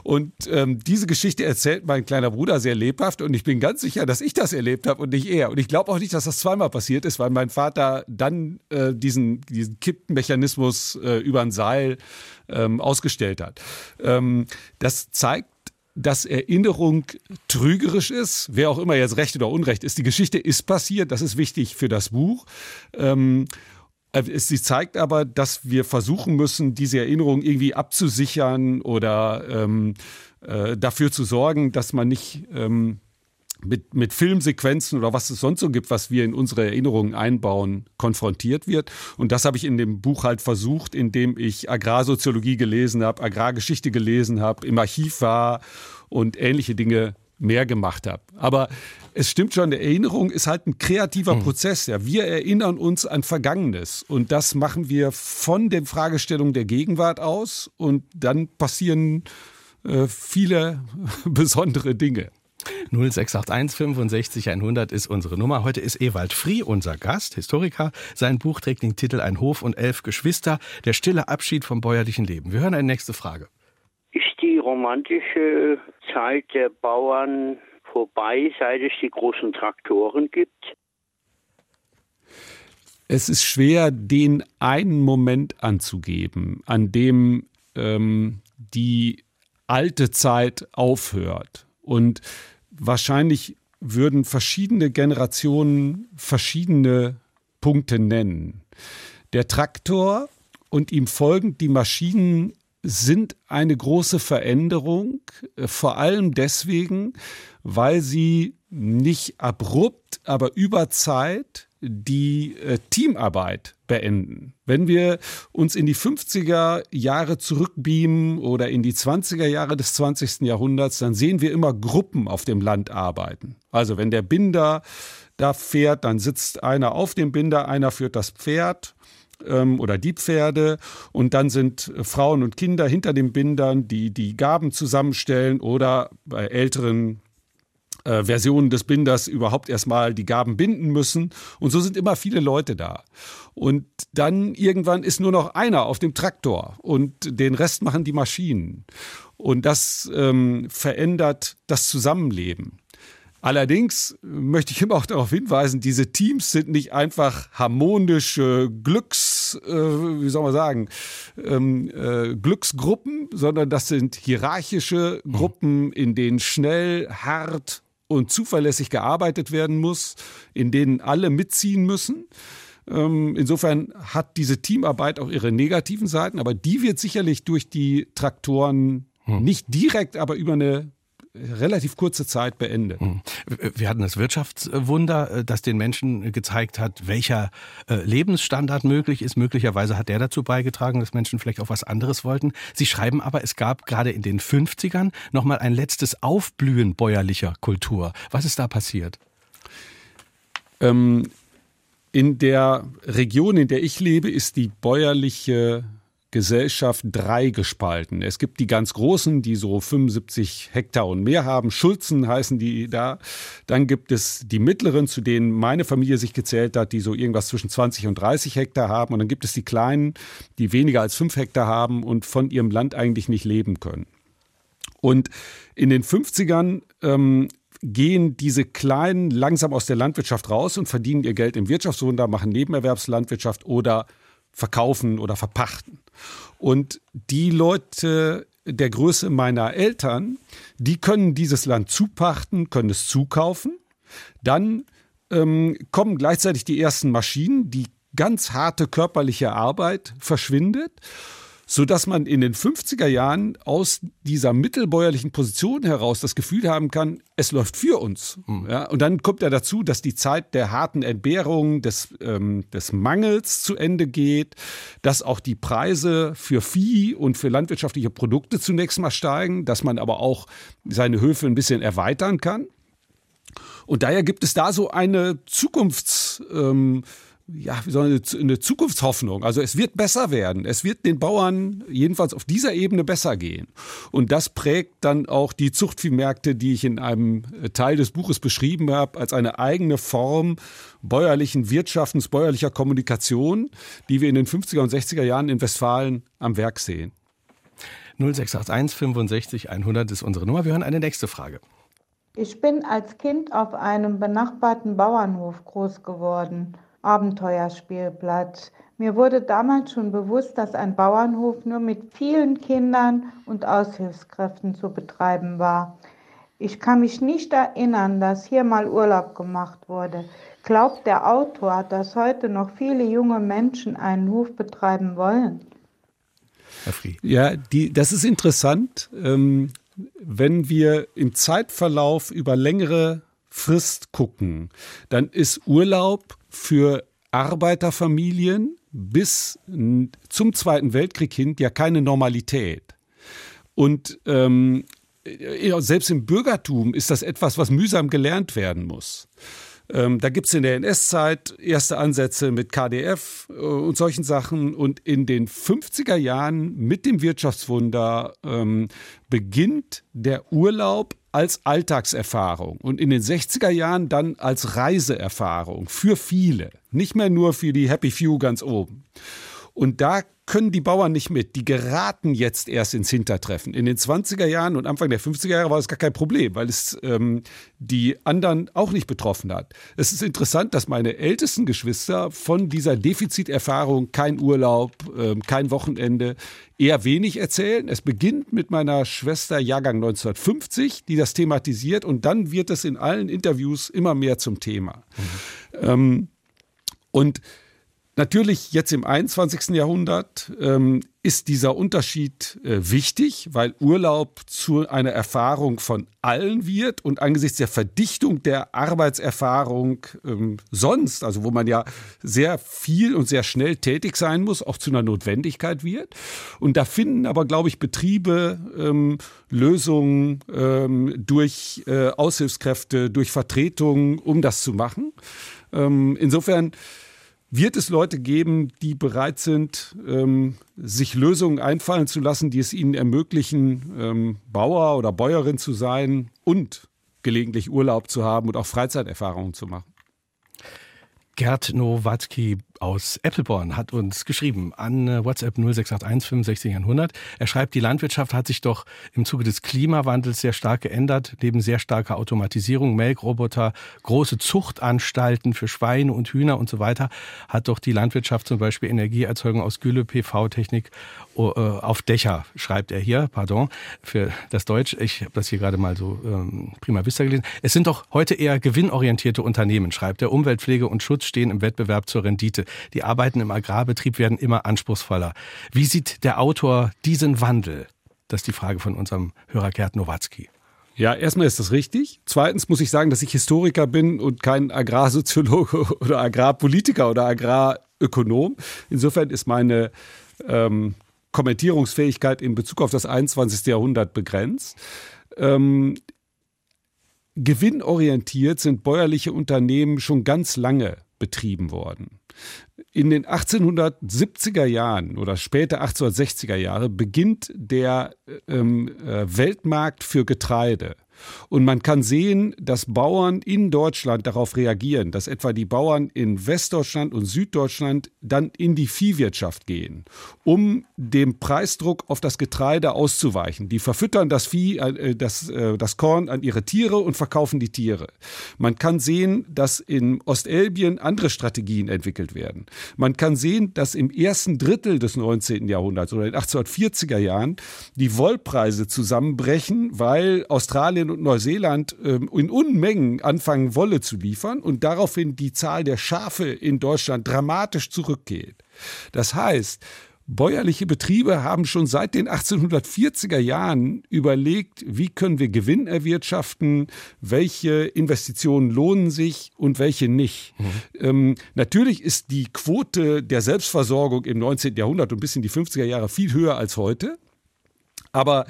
Und ähm, diese Geschichte erzählt mein kleiner Bruder sehr lebhaft und ich bin ganz sicher, dass ich das erlebt habe und nicht er. Und ich glaube auch nicht, dass das zweimal passiert ist, weil mein Vater dann äh, diesen, diesen Kippmechanismus äh, über ein Seil ähm, ausgestellt hat. Ähm, das zeigt, dass Erinnerung trügerisch ist, wer auch immer jetzt recht oder unrecht ist. Die Geschichte ist passiert, das ist wichtig für das Buch. Ähm, Sie zeigt aber, dass wir versuchen müssen, diese Erinnerung irgendwie abzusichern oder ähm, äh, dafür zu sorgen, dass man nicht ähm, mit, mit Filmsequenzen oder was es sonst so gibt, was wir in unsere Erinnerungen einbauen, konfrontiert wird. Und das habe ich in dem Buch halt versucht, indem ich Agrarsoziologie gelesen habe, Agrargeschichte gelesen habe, im Archiv war und ähnliche Dinge mehr gemacht habe. Aber es stimmt schon, Erinnerung ist halt ein kreativer mhm. Prozess. Ja. Wir erinnern uns an Vergangenes und das machen wir von den Fragestellungen der Gegenwart aus und dann passieren äh, viele besondere Dinge. 0681 65 100 ist unsere Nummer. Heute ist Ewald Frie unser Gast, Historiker. Sein Buch trägt den Titel Ein Hof und elf Geschwister, der stille Abschied vom bäuerlichen Leben. Wir hören eine nächste Frage. Ist die romantische Zeit der Bauern vorbei, seit es die großen Traktoren gibt? Es ist schwer, den einen Moment anzugeben, an dem ähm, die alte Zeit aufhört. Und wahrscheinlich würden verschiedene Generationen verschiedene Punkte nennen. Der Traktor und ihm folgend die Maschinen sind eine große Veränderung, äh, vor allem deswegen, weil sie nicht abrupt, aber über Zeit die äh, Teamarbeit beenden. Wenn wir uns in die 50er Jahre zurückbeamen oder in die 20er Jahre des 20. Jahrhunderts, dann sehen wir immer Gruppen auf dem Land arbeiten. Also wenn der Binder da fährt, dann sitzt einer auf dem Binder, einer führt das Pferd ähm, oder die Pferde und dann sind Frauen und Kinder hinter den Bindern, die die Gaben zusammenstellen oder bei älteren äh, Versionen des Binders überhaupt erstmal die Gaben binden müssen. Und so sind immer viele Leute da. Und dann irgendwann ist nur noch einer auf dem Traktor und den Rest machen die Maschinen. Und das ähm, verändert das Zusammenleben. Allerdings möchte ich immer auch darauf hinweisen, diese Teams sind nicht einfach harmonische Glücks, äh, wie soll man sagen, ähm, äh, Glücksgruppen, sondern das sind hierarchische mhm. Gruppen, in denen schnell, hart und zuverlässig gearbeitet werden muss, in denen alle mitziehen müssen. Ähm, insofern hat diese Teamarbeit auch ihre negativen Seiten, aber die wird sicherlich durch die Traktoren hm. nicht direkt, aber über eine relativ kurze Zeit beendet. Hm. Wir hatten das Wirtschaftswunder, äh, das den Menschen gezeigt hat, welcher äh, Lebensstandard möglich ist. Möglicherweise hat der dazu beigetragen, dass Menschen vielleicht auch was anderes wollten. Sie schreiben aber, es gab gerade in den 50ern nochmal ein letztes Aufblühen bäuerlicher Kultur. Was ist da passiert? Ähm, in der Region, in der ich lebe, ist die bäuerliche Gesellschaft drei gespalten. Es gibt die ganz großen, die so 75 Hektar und mehr haben. Schulzen heißen die da. Dann gibt es die mittleren, zu denen meine Familie sich gezählt hat, die so irgendwas zwischen 20 und 30 Hektar haben. Und dann gibt es die kleinen, die weniger als fünf Hektar haben und von ihrem Land eigentlich nicht leben können. Und in den 50ern ähm, gehen diese Kleinen langsam aus der Landwirtschaft raus und verdienen ihr Geld im Wirtschaftswunder, machen Nebenerwerbslandwirtschaft oder verkaufen oder verpachten. Und die Leute der Größe meiner Eltern, die können dieses Land zupachten, können es zukaufen. Dann ähm, kommen gleichzeitig die ersten Maschinen, die ganz harte körperliche Arbeit verschwindet so dass man in den 50er Jahren aus dieser mittelbäuerlichen Position heraus das Gefühl haben kann, es läuft für uns. Mhm. Ja, und dann kommt ja dazu, dass die Zeit der harten Entbehrung, des, ähm, des Mangels zu Ende geht, dass auch die Preise für Vieh und für landwirtschaftliche Produkte zunächst mal steigen, dass man aber auch seine Höfe ein bisschen erweitern kann. Und daher gibt es da so eine Zukunfts... Ähm, ja, wie soll eine, eine Zukunftshoffnung. Also es wird besser werden. Es wird den Bauern jedenfalls auf dieser Ebene besser gehen. Und das prägt dann auch die Zuchtviehmärkte, die ich in einem Teil des Buches beschrieben habe, als eine eigene Form bäuerlichen Wirtschaftens, bäuerlicher Kommunikation, die wir in den 50er und 60er Jahren in Westfalen am Werk sehen. 0681 65 100 ist unsere Nummer. Wir hören eine nächste Frage. Ich bin als Kind auf einem benachbarten Bauernhof groß geworden. Abenteuerspielplatz. Mir wurde damals schon bewusst, dass ein Bauernhof nur mit vielen Kindern und Aushilfskräften zu betreiben war. Ich kann mich nicht erinnern, dass hier mal Urlaub gemacht wurde. Glaubt der Autor, dass heute noch viele junge Menschen einen Hof betreiben wollen? Herr Frie. Ja, die, das ist interessant. Ähm, wenn wir im Zeitverlauf über längere Frist gucken, dann ist Urlaub für Arbeiterfamilien bis zum Zweiten Weltkrieg hin ja keine Normalität. Und ähm, selbst im Bürgertum ist das etwas, was mühsam gelernt werden muss. Ähm, da gibt es in der NS-Zeit erste Ansätze mit KDF äh, und solchen Sachen. Und in den 50er Jahren mit dem Wirtschaftswunder ähm, beginnt der Urlaub als Alltagserfahrung und in den 60er Jahren dann als Reiseerfahrung für viele, nicht mehr nur für die Happy Few ganz oben. Und da können die Bauern nicht mit. Die geraten jetzt erst ins Hintertreffen. In den 20er Jahren und Anfang der 50er Jahre war das gar kein Problem, weil es ähm, die anderen auch nicht betroffen hat. Es ist interessant, dass meine ältesten Geschwister von dieser Defiziterfahrung, kein Urlaub, ähm, kein Wochenende, eher wenig erzählen. Es beginnt mit meiner Schwester Jahrgang 1950, die das thematisiert und dann wird es in allen Interviews immer mehr zum Thema. Mhm. Ähm, und Natürlich jetzt im 21. Jahrhundert ähm, ist dieser Unterschied äh, wichtig, weil Urlaub zu einer Erfahrung von allen wird und angesichts der Verdichtung der Arbeitserfahrung ähm, sonst, also wo man ja sehr viel und sehr schnell tätig sein muss, auch zu einer Notwendigkeit wird. Und da finden aber, glaube ich, Betriebe ähm, Lösungen ähm, durch äh, Aushilfskräfte, durch Vertretungen, um das zu machen. Ähm, insofern wird es Leute geben, die bereit sind, ähm, sich Lösungen einfallen zu lassen, die es ihnen ermöglichen, ähm, Bauer oder Bäuerin zu sein und gelegentlich Urlaub zu haben und auch Freizeiterfahrungen zu machen. Gerd Nowatzki aus Appleborn hat uns geschrieben an äh, WhatsApp 0681 65 100. Er schreibt, die Landwirtschaft hat sich doch im Zuge des Klimawandels sehr stark geändert. Neben sehr starker Automatisierung, Melkroboter, große Zuchtanstalten für Schweine und Hühner und so weiter, hat doch die Landwirtschaft zum Beispiel Energieerzeugung aus Gülle, PV-Technik äh, auf Dächer, schreibt er hier, pardon, für das Deutsch. Ich habe das hier gerade mal so ähm, prima vista gelesen. Es sind doch heute eher gewinnorientierte Unternehmen, schreibt er. Umweltpflege und Schutz stehen im Wettbewerb zur Rendite. Die Arbeiten im Agrarbetrieb werden immer anspruchsvoller. Wie sieht der Autor diesen Wandel? Das ist die Frage von unserem Hörer Gerd Nowatzki. Ja, erstmal ist das richtig. Zweitens muss ich sagen, dass ich Historiker bin und kein Agrarsoziologe oder Agrarpolitiker oder Agrarökonom. Insofern ist meine ähm, Kommentierungsfähigkeit in Bezug auf das 21. Jahrhundert begrenzt. Ähm, gewinnorientiert sind bäuerliche Unternehmen schon ganz lange betrieben worden. In den 1870er Jahren oder später 1860er Jahre beginnt der ähm, äh, Weltmarkt für Getreide. Und man kann sehen, dass Bauern in Deutschland darauf reagieren, dass etwa die Bauern in Westdeutschland und Süddeutschland dann in die Viehwirtschaft gehen, um dem Preisdruck auf das Getreide auszuweichen. Die verfüttern das Vieh, äh, das, äh, das Korn an ihre Tiere und verkaufen die Tiere. Man kann sehen, dass in Ostelbien andere Strategien entwickelt werden. Man kann sehen, dass im ersten Drittel des 19. Jahrhunderts oder in den 1840er Jahren die Wollpreise zusammenbrechen, weil Australien Australien und Neuseeland ähm, in Unmengen anfangen, Wolle zu liefern und daraufhin die Zahl der Schafe in Deutschland dramatisch zurückgeht. Das heißt, Bäuerliche Betriebe haben schon seit den 1840er Jahren überlegt, wie können wir Gewinn erwirtschaften, welche Investitionen lohnen sich und welche nicht. Mhm. Ähm, natürlich ist die Quote der Selbstversorgung im 19. Jahrhundert und bis in die 50er Jahre viel höher als heute. Aber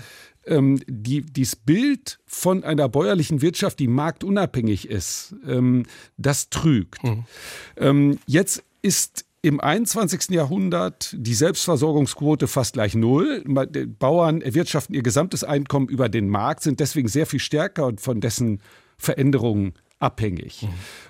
ähm, die, dieses Bild von einer bäuerlichen Wirtschaft, die marktunabhängig ist, ähm, das trügt. Mhm. Ähm, jetzt ist im 21. Jahrhundert die Selbstversorgungsquote fast gleich null. Bauern erwirtschaften ihr gesamtes Einkommen über den Markt, sind deswegen sehr viel stärker und von dessen Veränderungen abhängig.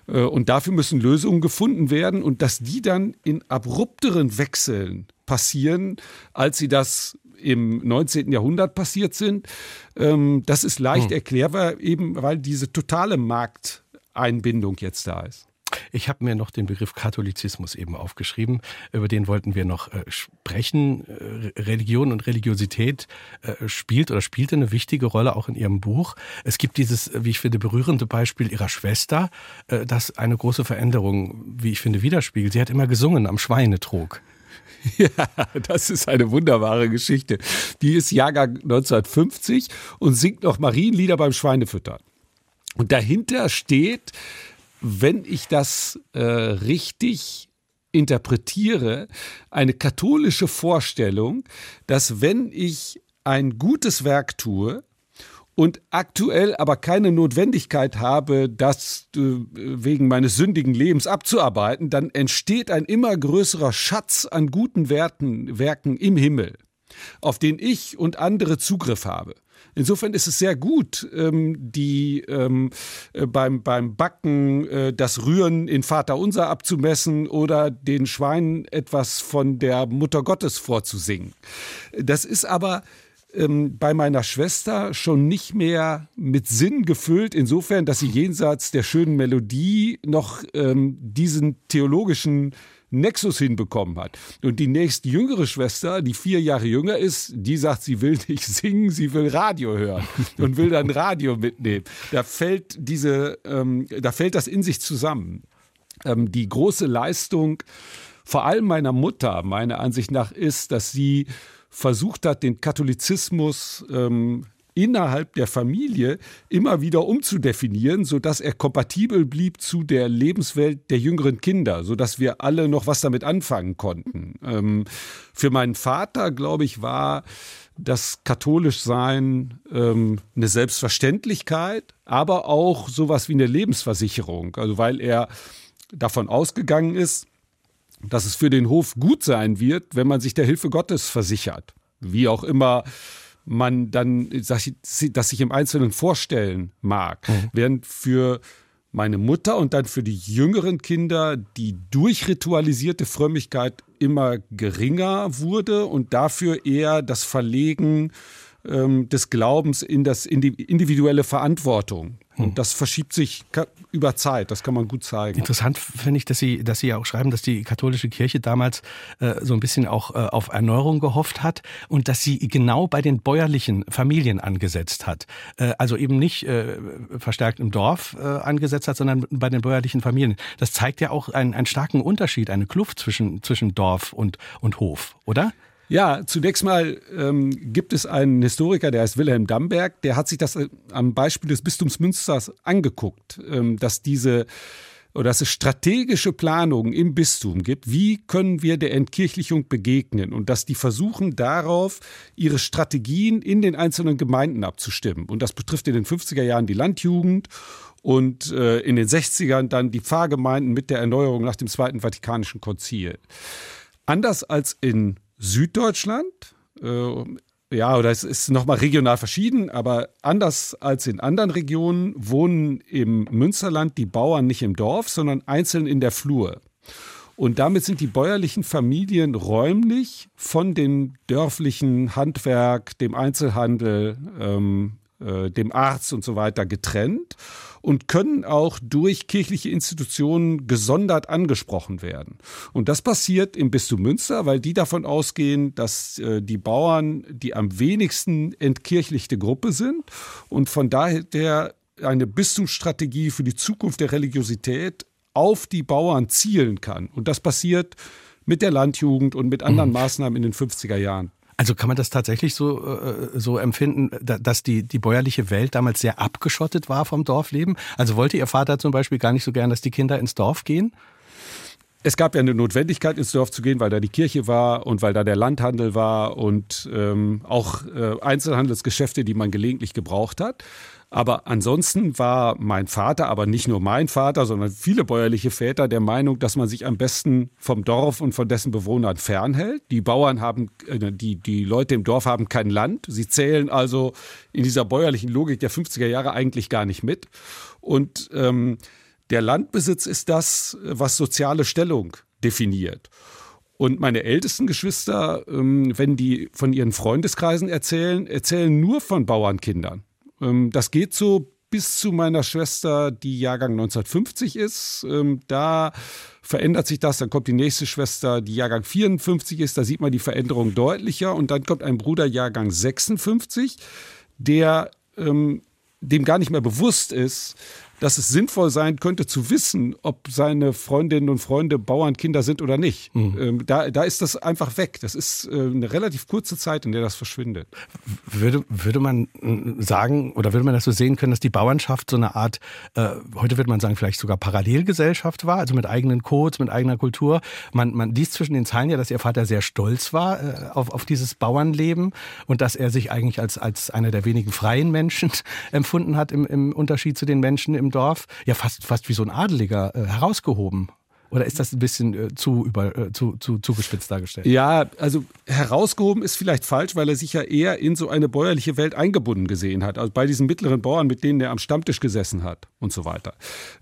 Mhm. Äh, und dafür müssen Lösungen gefunden werden und dass die dann in abrupteren Wechseln passieren, als sie das im 19. Jahrhundert passiert sind. Ähm, das ist leicht hm. erklärbar, eben weil diese totale Markteinbindung jetzt da ist. Ich habe mir noch den Begriff Katholizismus eben aufgeschrieben. Über den wollten wir noch äh, sprechen. Äh, Religion und Religiosität äh, spielt oder spielte eine wichtige Rolle auch in Ihrem Buch. Es gibt dieses, wie ich finde, berührende Beispiel Ihrer Schwester, äh, das eine große Veränderung, wie ich finde, widerspiegelt. Sie hat immer gesungen am Schweinetrog. Ja, das ist eine wunderbare Geschichte. Die ist Jahrgang 1950 und singt noch Marienlieder beim Schweinefüttern. Und dahinter steht, wenn ich das äh, richtig interpretiere, eine katholische Vorstellung, dass wenn ich ein gutes Werk tue, und aktuell aber keine Notwendigkeit habe, das äh, wegen meines sündigen Lebens abzuarbeiten, dann entsteht ein immer größerer Schatz an guten Werten, Werken im Himmel. auf den ich und andere Zugriff habe. Insofern ist es sehr gut, ähm, die ähm, äh, beim, beim Backen äh, das Rühren in Vater Unser abzumessen oder den Schweinen etwas von der Mutter Gottes vorzusingen. Das ist aber ähm, bei meiner Schwester schon nicht mehr mit Sinn gefüllt, insofern, dass sie jenseits der schönen Melodie noch ähm, diesen theologischen Nexus hinbekommen hat. Und die nächste jüngere Schwester, die vier Jahre jünger ist, die sagt, sie will nicht singen, sie will Radio hören und will dann Radio mitnehmen. Da fällt diese, ähm, da fällt das in sich zusammen. Ähm, die große Leistung, vor allem meiner Mutter, meiner Ansicht nach, ist, dass sie versucht hat, den Katholizismus ähm, innerhalb der Familie immer wieder umzudefinieren, sodass er kompatibel blieb zu der Lebenswelt der jüngeren Kinder, sodass wir alle noch was damit anfangen konnten. Ähm, für meinen Vater, glaube ich, war das Katholischsein ähm, eine Selbstverständlichkeit, aber auch sowas wie eine Lebensversicherung. Also weil er davon ausgegangen ist, dass es für den Hof gut sein wird, wenn man sich der Hilfe Gottes versichert. Wie auch immer man dann das sich im Einzelnen vorstellen mag. Mhm. Während für meine Mutter und dann für die jüngeren Kinder die durchritualisierte Frömmigkeit immer geringer wurde und dafür eher das Verlegen ähm, des Glaubens in das in die individuelle Verantwortung und hm. das verschiebt sich über Zeit, das kann man gut zeigen. Interessant finde ich, dass Sie, dass Sie ja auch schreiben, dass die katholische Kirche damals äh, so ein bisschen auch äh, auf Erneuerung gehofft hat und dass sie genau bei den bäuerlichen Familien angesetzt hat. Äh, also eben nicht äh, verstärkt im Dorf äh, angesetzt hat, sondern bei den bäuerlichen Familien. Das zeigt ja auch einen, einen starken Unterschied, eine Kluft zwischen, zwischen Dorf und, und Hof, oder? Ja, zunächst mal ähm, gibt es einen Historiker, der heißt Wilhelm Damberg, der hat sich das äh, am Beispiel des Bistums Münsters angeguckt, ähm, dass diese oder dass es strategische Planungen im Bistum gibt, wie können wir der Entkirchlichung begegnen und dass die versuchen darauf, ihre Strategien in den einzelnen Gemeinden abzustimmen. Und das betrifft in den 50er Jahren die Landjugend und äh, in den 60ern dann die Pfarrgemeinden mit der Erneuerung nach dem Zweiten Vatikanischen Konzil. Anders als in Süddeutschland. Äh, ja, oder es ist nochmal regional verschieden, aber anders als in anderen Regionen wohnen im Münsterland die Bauern nicht im Dorf, sondern einzeln in der Flur. Und damit sind die bäuerlichen Familien räumlich von dem dörflichen Handwerk, dem Einzelhandel, ähm, äh, dem Arzt und so weiter getrennt und können auch durch kirchliche Institutionen gesondert angesprochen werden. Und das passiert im Bistum Münster, weil die davon ausgehen, dass äh, die Bauern die am wenigsten entkirchlichte Gruppe sind und von daher eine Bistumsstrategie für die Zukunft der Religiosität auf die Bauern zielen kann. Und das passiert mit der Landjugend und mit anderen mhm. Maßnahmen in den 50er Jahren. Also kann man das tatsächlich so, äh, so empfinden, dass die, die bäuerliche Welt damals sehr abgeschottet war vom Dorfleben? Also wollte Ihr Vater zum Beispiel gar nicht so gern, dass die Kinder ins Dorf gehen? Es gab ja eine Notwendigkeit, ins Dorf zu gehen, weil da die Kirche war und weil da der Landhandel war und ähm, auch äh, Einzelhandelsgeschäfte, die man gelegentlich gebraucht hat. Aber ansonsten war mein Vater, aber nicht nur mein Vater, sondern viele bäuerliche Väter der Meinung, dass man sich am besten vom Dorf und von dessen Bewohnern fernhält. Die Bauern haben, äh, die, die Leute im Dorf haben kein Land. Sie zählen also in dieser bäuerlichen Logik der 50er Jahre eigentlich gar nicht mit. Und ähm, der Landbesitz ist das, was soziale Stellung definiert. Und meine ältesten Geschwister, ähm, wenn die von ihren Freundeskreisen erzählen, erzählen nur von Bauernkindern. Ähm, das geht so bis zu meiner Schwester, die Jahrgang 1950 ist. Ähm, da verändert sich das. Dann kommt die nächste Schwester, die Jahrgang 54 ist. Da sieht man die Veränderung deutlicher. Und dann kommt ein Bruder, Jahrgang 56, der ähm, dem gar nicht mehr bewusst ist, dass es sinnvoll sein könnte zu wissen, ob seine Freundinnen und Freunde Bauernkinder sind oder nicht. Mhm. Ähm, da, da ist das einfach weg. Das ist äh, eine relativ kurze Zeit, in der das verschwindet. Würde, würde man äh, sagen oder würde man das so sehen können, dass die Bauernschaft so eine Art, äh, heute würde man sagen, vielleicht sogar Parallelgesellschaft war, also mit eigenen Codes, mit eigener Kultur. Man, man liest zwischen den Zeilen ja, dass ihr Vater sehr stolz war äh, auf, auf dieses Bauernleben und dass er sich eigentlich als, als einer der wenigen freien Menschen empfunden hat im, im Unterschied zu den Menschen im Dorf, ja fast, fast wie so ein Adeliger äh, herausgehoben. Oder ist das ein bisschen äh, zu, über, äh, zu, zu zugespitzt dargestellt? Ja, also herausgehoben ist vielleicht falsch, weil er sich ja eher in so eine bäuerliche Welt eingebunden gesehen hat. Also bei diesen mittleren Bauern, mit denen er am Stammtisch gesessen hat und so weiter.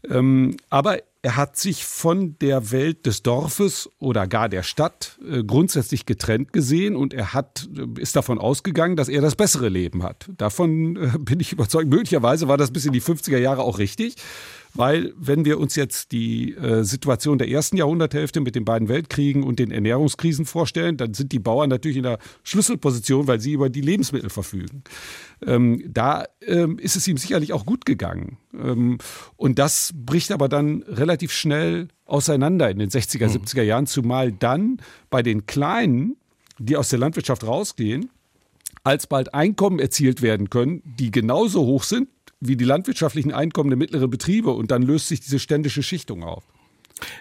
Ähm, aber er hat sich von der Welt des Dorfes oder gar der Stadt äh, grundsätzlich getrennt gesehen und er hat, äh, ist davon ausgegangen, dass er das bessere Leben hat. Davon äh, bin ich überzeugt. Möglicherweise war das bis in die 50er Jahre auch richtig. Weil wenn wir uns jetzt die äh, Situation der ersten Jahrhunderthälfte mit den beiden Weltkriegen und den Ernährungskrisen vorstellen, dann sind die Bauern natürlich in der Schlüsselposition, weil sie über die Lebensmittel verfügen. Ähm, da ähm, ist es ihm sicherlich auch gut gegangen. Ähm, und das bricht aber dann relativ schnell auseinander in den 60er, 70er mhm. Jahren, zumal dann bei den Kleinen, die aus der Landwirtschaft rausgehen, alsbald Einkommen erzielt werden können, die genauso hoch sind wie die landwirtschaftlichen Einkommen der mittleren Betriebe und dann löst sich diese ständische Schichtung auf.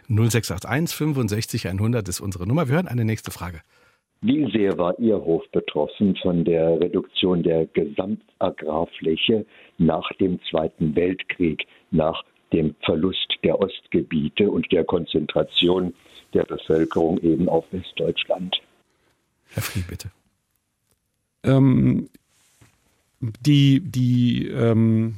0681 65 100 ist unsere Nummer. Wir hören eine nächste Frage. Wie sehr war Ihr Hof betroffen von der Reduktion der Gesamtagrarfläche nach dem Zweiten Weltkrieg, nach dem Verlust der Ostgebiete und der Konzentration der Bevölkerung eben auf Westdeutschland? Herr Fried, bitte. Ähm, die, die ähm,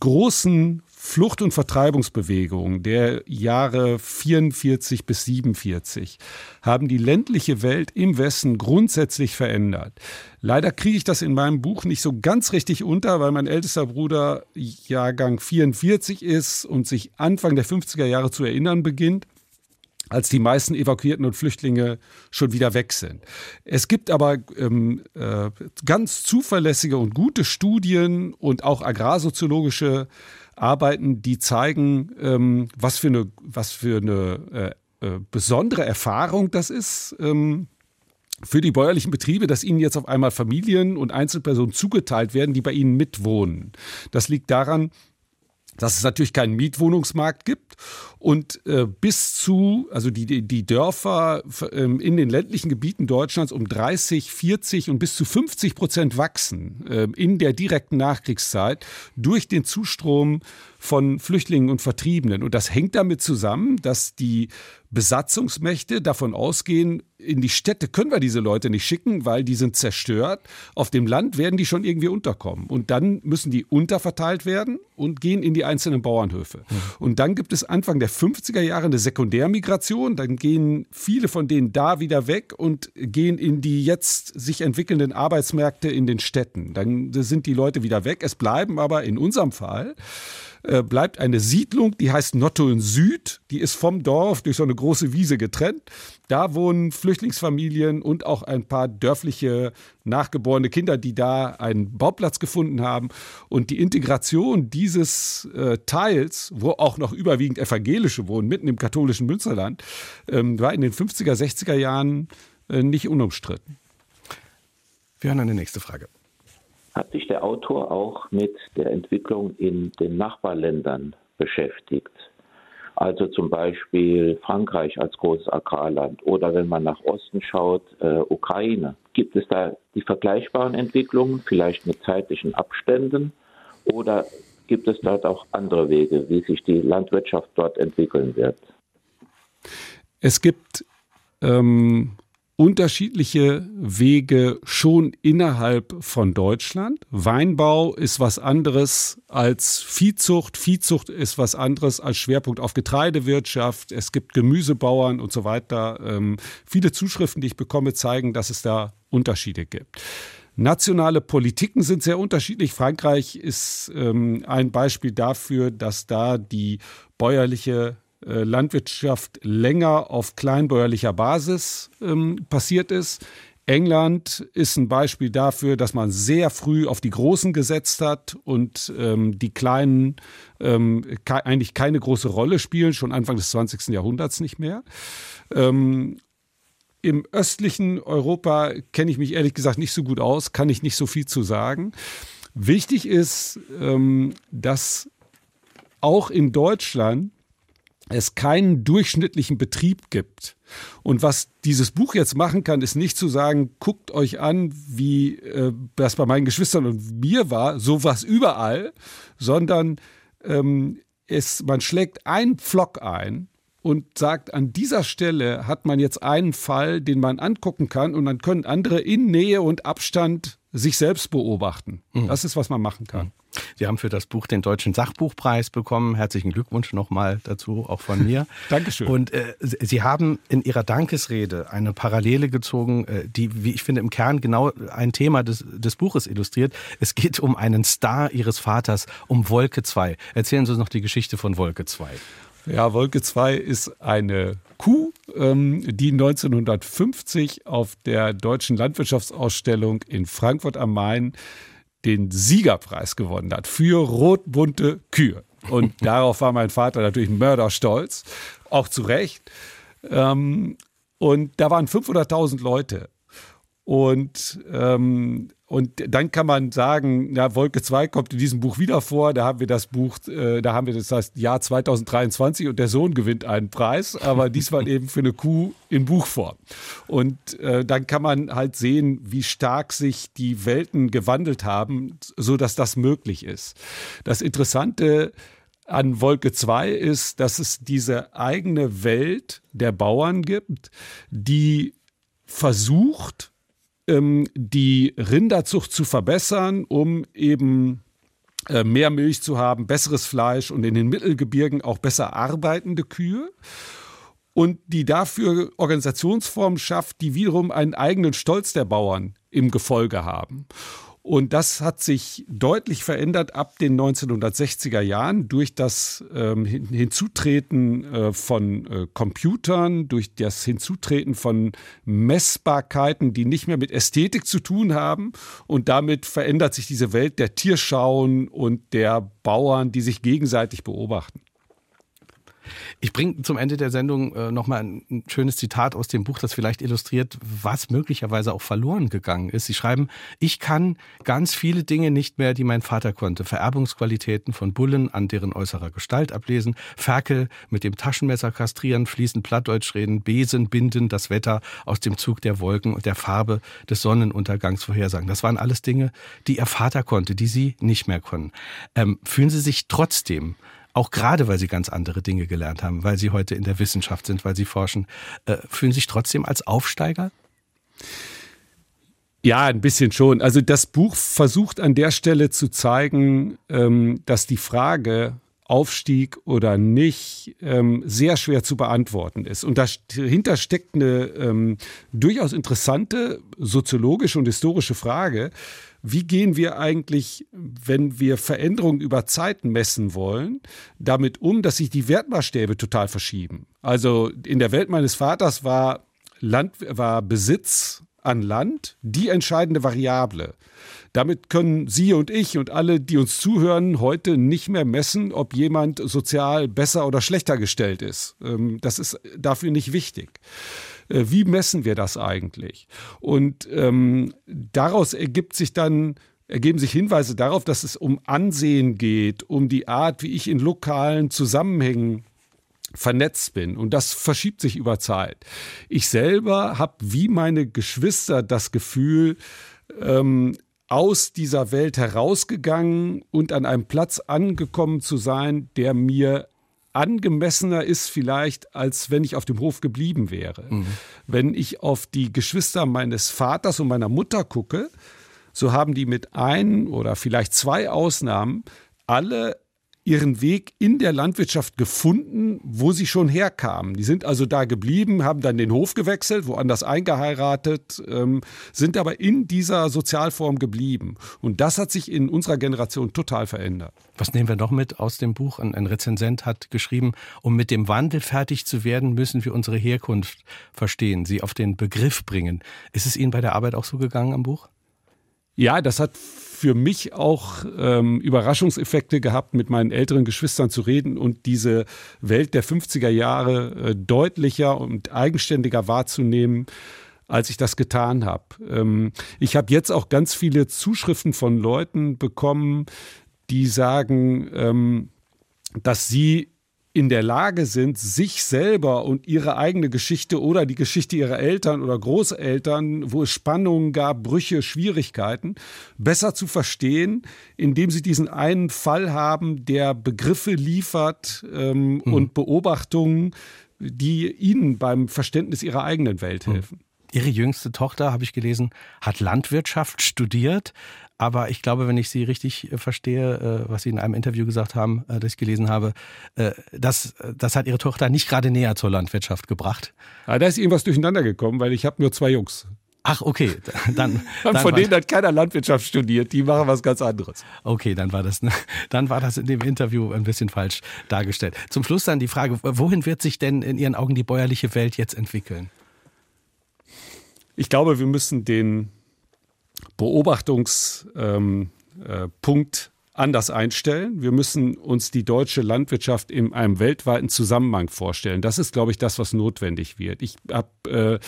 großen Flucht- und Vertreibungsbewegungen der Jahre 44 bis 47 haben die ländliche Welt im Westen grundsätzlich verändert. Leider kriege ich das in meinem Buch nicht so ganz richtig unter, weil mein ältester Bruder Jahrgang 44 ist und sich Anfang der 50er Jahre zu erinnern beginnt als die meisten Evakuierten und Flüchtlinge schon wieder weg sind. Es gibt aber ähm, äh, ganz zuverlässige und gute Studien und auch agrarsoziologische Arbeiten, die zeigen, ähm, was für eine, was für eine äh, äh, besondere Erfahrung das ist. Ähm, für die bäuerlichen Betriebe, dass ihnen jetzt auf einmal Familien und Einzelpersonen zugeteilt werden, die bei ihnen mitwohnen. Das liegt daran, dass es natürlich keinen Mietwohnungsmarkt gibt. Und äh, bis zu, also die, die Dörfer ähm, in den ländlichen Gebieten Deutschlands um 30, 40 und bis zu 50 Prozent wachsen äh, in der direkten Nachkriegszeit durch den Zustrom von Flüchtlingen und Vertriebenen. Und das hängt damit zusammen, dass die Besatzungsmächte davon ausgehen, in die Städte können wir diese Leute nicht schicken, weil die sind zerstört. Auf dem Land werden die schon irgendwie unterkommen. Und dann müssen die unterverteilt werden und gehen in die einzelnen Bauernhöfe. Mhm. Und dann gibt es Anfang der 50er Jahre eine Sekundärmigration. Dann gehen viele von denen da wieder weg und gehen in die jetzt sich entwickelnden Arbeitsmärkte in den Städten. Dann sind die Leute wieder weg. Es bleiben aber in unserem Fall äh, bleibt eine Siedlung, die heißt Nottuln Süd. Die ist vom Dorf durch so eine große Wiese getrennt. Da wohnen Flüchtlingsfamilien und auch ein paar dörfliche nachgeborene Kinder, die da einen Bauplatz gefunden haben. Und die Integration dieses äh, Teils, wo auch noch überwiegend Evangelische wohnen, mitten im katholischen Münsterland, ähm, war in den 50er, 60er Jahren äh, nicht unumstritten. Wir hören eine nächste Frage hat sich der Autor auch mit der Entwicklung in den Nachbarländern beschäftigt. Also zum Beispiel Frankreich als großes Agrarland oder wenn man nach Osten schaut, äh, Ukraine. Gibt es da die vergleichbaren Entwicklungen, vielleicht mit zeitlichen Abständen? Oder gibt es dort auch andere Wege, wie sich die Landwirtschaft dort entwickeln wird? Es gibt ähm, unterschiedliche Wege schon innerhalb von Deutschland. Weinbau ist was anderes als Viehzucht. Viehzucht ist was anderes als Schwerpunkt auf Getreidewirtschaft. Es gibt Gemüsebauern und so weiter. Ähm, viele Zuschriften, die ich bekomme, zeigen, dass es da Unterschiede gibt. Nationale Politiken sind sehr unterschiedlich. Frankreich ist ähm, ein Beispiel dafür, dass da die bäuerliche Landwirtschaft länger auf kleinbäuerlicher Basis ähm, passiert ist. England ist ein Beispiel dafür, dass man sehr früh auf die Großen gesetzt hat und ähm, die Kleinen ähm, ke eigentlich keine große Rolle spielen, schon Anfang des 20. Jahrhunderts nicht mehr. Ähm, Im östlichen Europa kenne ich mich ehrlich gesagt nicht so gut aus, kann ich nicht so viel zu sagen. Wichtig ist, ähm, dass auch in Deutschland es keinen durchschnittlichen Betrieb gibt. Und was dieses Buch jetzt machen kann, ist nicht zu sagen, guckt euch an, wie äh, das bei meinen Geschwistern und mir war, sowas überall, sondern ähm, es, man schlägt einen Pflock ein und sagt, an dieser Stelle hat man jetzt einen Fall, den man angucken kann und dann können andere in Nähe und Abstand sich selbst beobachten. Mhm. Das ist, was man machen kann. Mhm. Sie haben für das Buch den Deutschen Sachbuchpreis bekommen. Herzlichen Glückwunsch nochmal dazu, auch von mir. Dankeschön. Und äh, Sie haben in Ihrer Dankesrede eine Parallele gezogen, äh, die, wie ich finde, im Kern genau ein Thema des, des Buches illustriert. Es geht um einen Star Ihres Vaters, um Wolke 2. Erzählen Sie uns noch die Geschichte von Wolke 2. Ja, Wolke 2 ist eine Kuh, ähm, die 1950 auf der Deutschen Landwirtschaftsausstellung in Frankfurt am Main den Siegerpreis gewonnen hat für rotbunte Kühe. Und darauf war mein Vater natürlich mörderstolz, auch zu Recht. Ähm, und da waren 500.000 Leute. Und ähm, und dann kann man sagen, na, Wolke 2 kommt in diesem Buch wieder vor. Da haben wir das Buch, äh, da haben wir das heißt Jahr 2023 und der Sohn gewinnt einen Preis, aber diesmal eben für eine Kuh in Buchform. Und äh, dann kann man halt sehen, wie stark sich die Welten gewandelt haben, so dass das möglich ist. Das Interessante an Wolke 2 ist, dass es diese eigene Welt der Bauern gibt, die versucht, ähm, die Rinderzucht zu verbessern, um eben äh, mehr Milch zu haben, besseres Fleisch und in den Mittelgebirgen auch besser arbeitende Kühe. Und die dafür Organisationsformen schafft, die wiederum einen eigenen Stolz der Bauern im Gefolge haben. Und das hat sich deutlich verändert ab den 1960er Jahren durch das ähm, Hinzutreten äh, von äh, Computern, durch das Hinzutreten von Messbarkeiten, die nicht mehr mit Ästhetik zu tun haben. Und damit verändert sich diese Welt der Tierschauen und der Bauern, die sich gegenseitig beobachten. Ich bringe zum Ende der Sendung äh, nochmal ein, schönes Zitat aus dem Buch, das vielleicht illustriert, was möglicherweise auch verloren gegangen ist. Sie schreiben, ich kann ganz viele Dinge nicht mehr, die mein Vater konnte. Vererbungsqualitäten von Bullen an deren äußerer Gestalt ablesen, Ferkel mit dem Taschenmesser kastrieren, fließend Plattdeutsch reden, Besen binden, das Wetter aus dem Zug der Wolken und der Farbe des Sonnenuntergangs vorhersagen. Das waren alles Dinge, die ihr Vater konnte, die sie nicht mehr konnten. Ähm, fühlen Sie sich trotzdem auch gerade weil sie ganz andere Dinge gelernt haben, weil sie heute in der Wissenschaft sind, weil sie forschen, äh, fühlen sich trotzdem als Aufsteiger? Ja, ein bisschen schon. Also das Buch versucht an der Stelle zu zeigen, ähm, dass die Frage, Aufstieg oder nicht, ähm, sehr schwer zu beantworten ist. Und dahinter steckt eine ähm, durchaus interessante soziologische und historische Frage, wie gehen wir eigentlich, wenn wir Veränderungen über Zeit messen wollen, damit um, dass sich die Wertmaßstäbe total verschieben? Also in der Welt meines Vaters war Land, war Besitz an Land die entscheidende Variable. Damit können Sie und ich und alle, die uns zuhören, heute nicht mehr messen, ob jemand sozial besser oder schlechter gestellt ist. Ähm, das ist dafür nicht wichtig. Äh, wie messen wir das eigentlich? Und ähm, daraus ergibt sich dann ergeben sich Hinweise darauf, dass es um Ansehen geht, um die Art, wie ich in lokalen Zusammenhängen vernetzt bin. Und das verschiebt sich über Zeit. Ich selber habe wie meine Geschwister das Gefühl, ähm, aus dieser Welt herausgegangen und an einem Platz angekommen zu sein, der mir angemessener ist vielleicht, als wenn ich auf dem Hof geblieben wäre. Mhm. Wenn ich auf die Geschwister meines Vaters und meiner Mutter gucke, so haben die mit ein oder vielleicht zwei Ausnahmen alle ihren Weg in der Landwirtschaft gefunden, wo sie schon herkamen. Die sind also da geblieben, haben dann den Hof gewechselt, woanders eingeheiratet, ähm, sind aber in dieser Sozialform geblieben. Und das hat sich in unserer Generation total verändert. Was nehmen wir noch mit aus dem Buch? Ein, ein Rezensent hat geschrieben, um mit dem Wandel fertig zu werden, müssen wir unsere Herkunft verstehen, sie auf den Begriff bringen. Ist es Ihnen bei der Arbeit auch so gegangen am Buch? Ja, das hat für mich auch ähm, Überraschungseffekte gehabt, mit meinen älteren Geschwistern zu reden und diese Welt der 50er Jahre äh, deutlicher und eigenständiger wahrzunehmen als ich das getan habe. Ähm, ich habe jetzt auch ganz viele Zuschriften von Leuten bekommen, die sagen, ähm, dass sie in der Lage sind, sich selber und ihre eigene Geschichte oder die Geschichte ihrer Eltern oder Großeltern, wo es Spannungen gab, Brüche, Schwierigkeiten, besser zu verstehen, indem sie diesen einen Fall haben, der Begriffe liefert ähm, mhm. und Beobachtungen, die ihnen beim Verständnis ihrer eigenen Welt hm. helfen. Ihre jüngste Tochter, habe ich gelesen, hat Landwirtschaft studiert. Aber ich glaube, wenn ich Sie richtig äh, verstehe, äh, was Sie in einem Interview gesagt haben, äh, das ich gelesen habe, das, das hat Ihre Tochter nicht gerade näher zur Landwirtschaft gebracht. Ja, da ist irgendwas durcheinander gekommen, weil ich habe nur zwei Jungs. Ach, okay. Dann, dann von denen hat keiner Landwirtschaft studiert, die machen was ganz anderes. Okay, dann war das, dann war das in dem Interview ein bisschen falsch dargestellt. Zum Schluss dann die Frage, wohin wird sich denn in Ihren Augen die bäuerliche Welt jetzt entwickeln? Ich glaube, wir müssen den Beobachtungspunkt ähm, äh, anders einstellen. Wir müssen uns die deutsche Landwirtschaft in einem weltweiten Zusammenhang vorstellen. Das ist, glaube ich, das, was notwendig wird. Ich habe äh,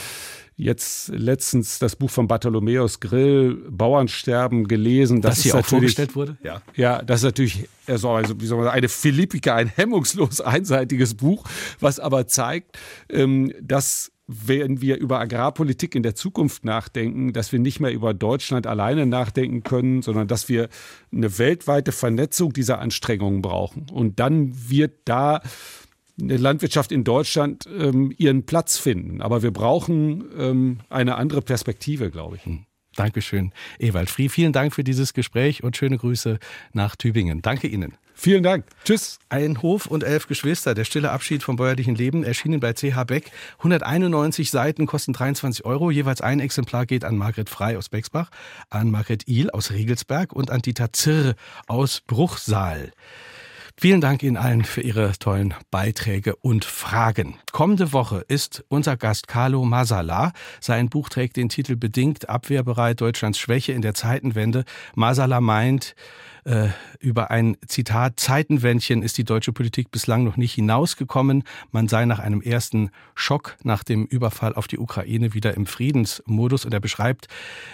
jetzt letztens das Buch von Bartholomäus Grill, Bauernsterben, gelesen. Das, das hier auch vorgestellt wurde? Ja. Ja, das ist natürlich also, also wie soll man sagen, eine Philippika, ein hemmungslos einseitiges Buch, was aber zeigt, ähm, dass wenn wir über Agrarpolitik in der Zukunft nachdenken, dass wir nicht mehr über Deutschland alleine nachdenken können, sondern dass wir eine weltweite Vernetzung dieser Anstrengungen brauchen. Und dann wird da eine Landwirtschaft in Deutschland ähm, ihren Platz finden. Aber wir brauchen ähm, eine andere Perspektive, glaube ich. Dankeschön, Ewald Frie. Vielen Dank für dieses Gespräch und schöne Grüße nach Tübingen. Danke Ihnen. Vielen Dank. Tschüss. Ein Hof und elf Geschwister. Der stille Abschied vom bäuerlichen Leben erschienen bei CH Beck. 191 Seiten kosten 23 Euro. Jeweils ein Exemplar geht an Margret Frei aus Bexbach, an Margret Ihl aus Regelsberg und an Dieter Zirr aus Bruchsal. Vielen Dank Ihnen allen für Ihre tollen Beiträge und Fragen. Kommende Woche ist unser Gast Carlo Masala. Sein Buch trägt den Titel Bedingt abwehrbereit Deutschlands Schwäche in der Zeitenwende. Masala meint, äh, über ein Zitat Zeitenwändchen ist die deutsche Politik bislang noch nicht hinausgekommen. Man sei nach einem ersten Schock nach dem Überfall auf die Ukraine wieder im Friedensmodus und er beschreibt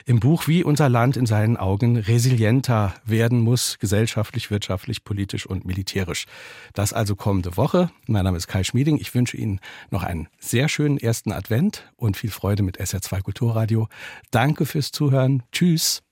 im Buch, wie unser Land in seinen Augen resilienter werden muss, gesellschaftlich, wirtschaftlich, politisch und militärisch. Das also kommende Woche. Mein Name ist Kai Schmieding. Ich wünsche Ihnen noch einen sehr schönen ersten Advent und viel Freude mit SR2 Kulturradio. Danke fürs Zuhören. Tschüss.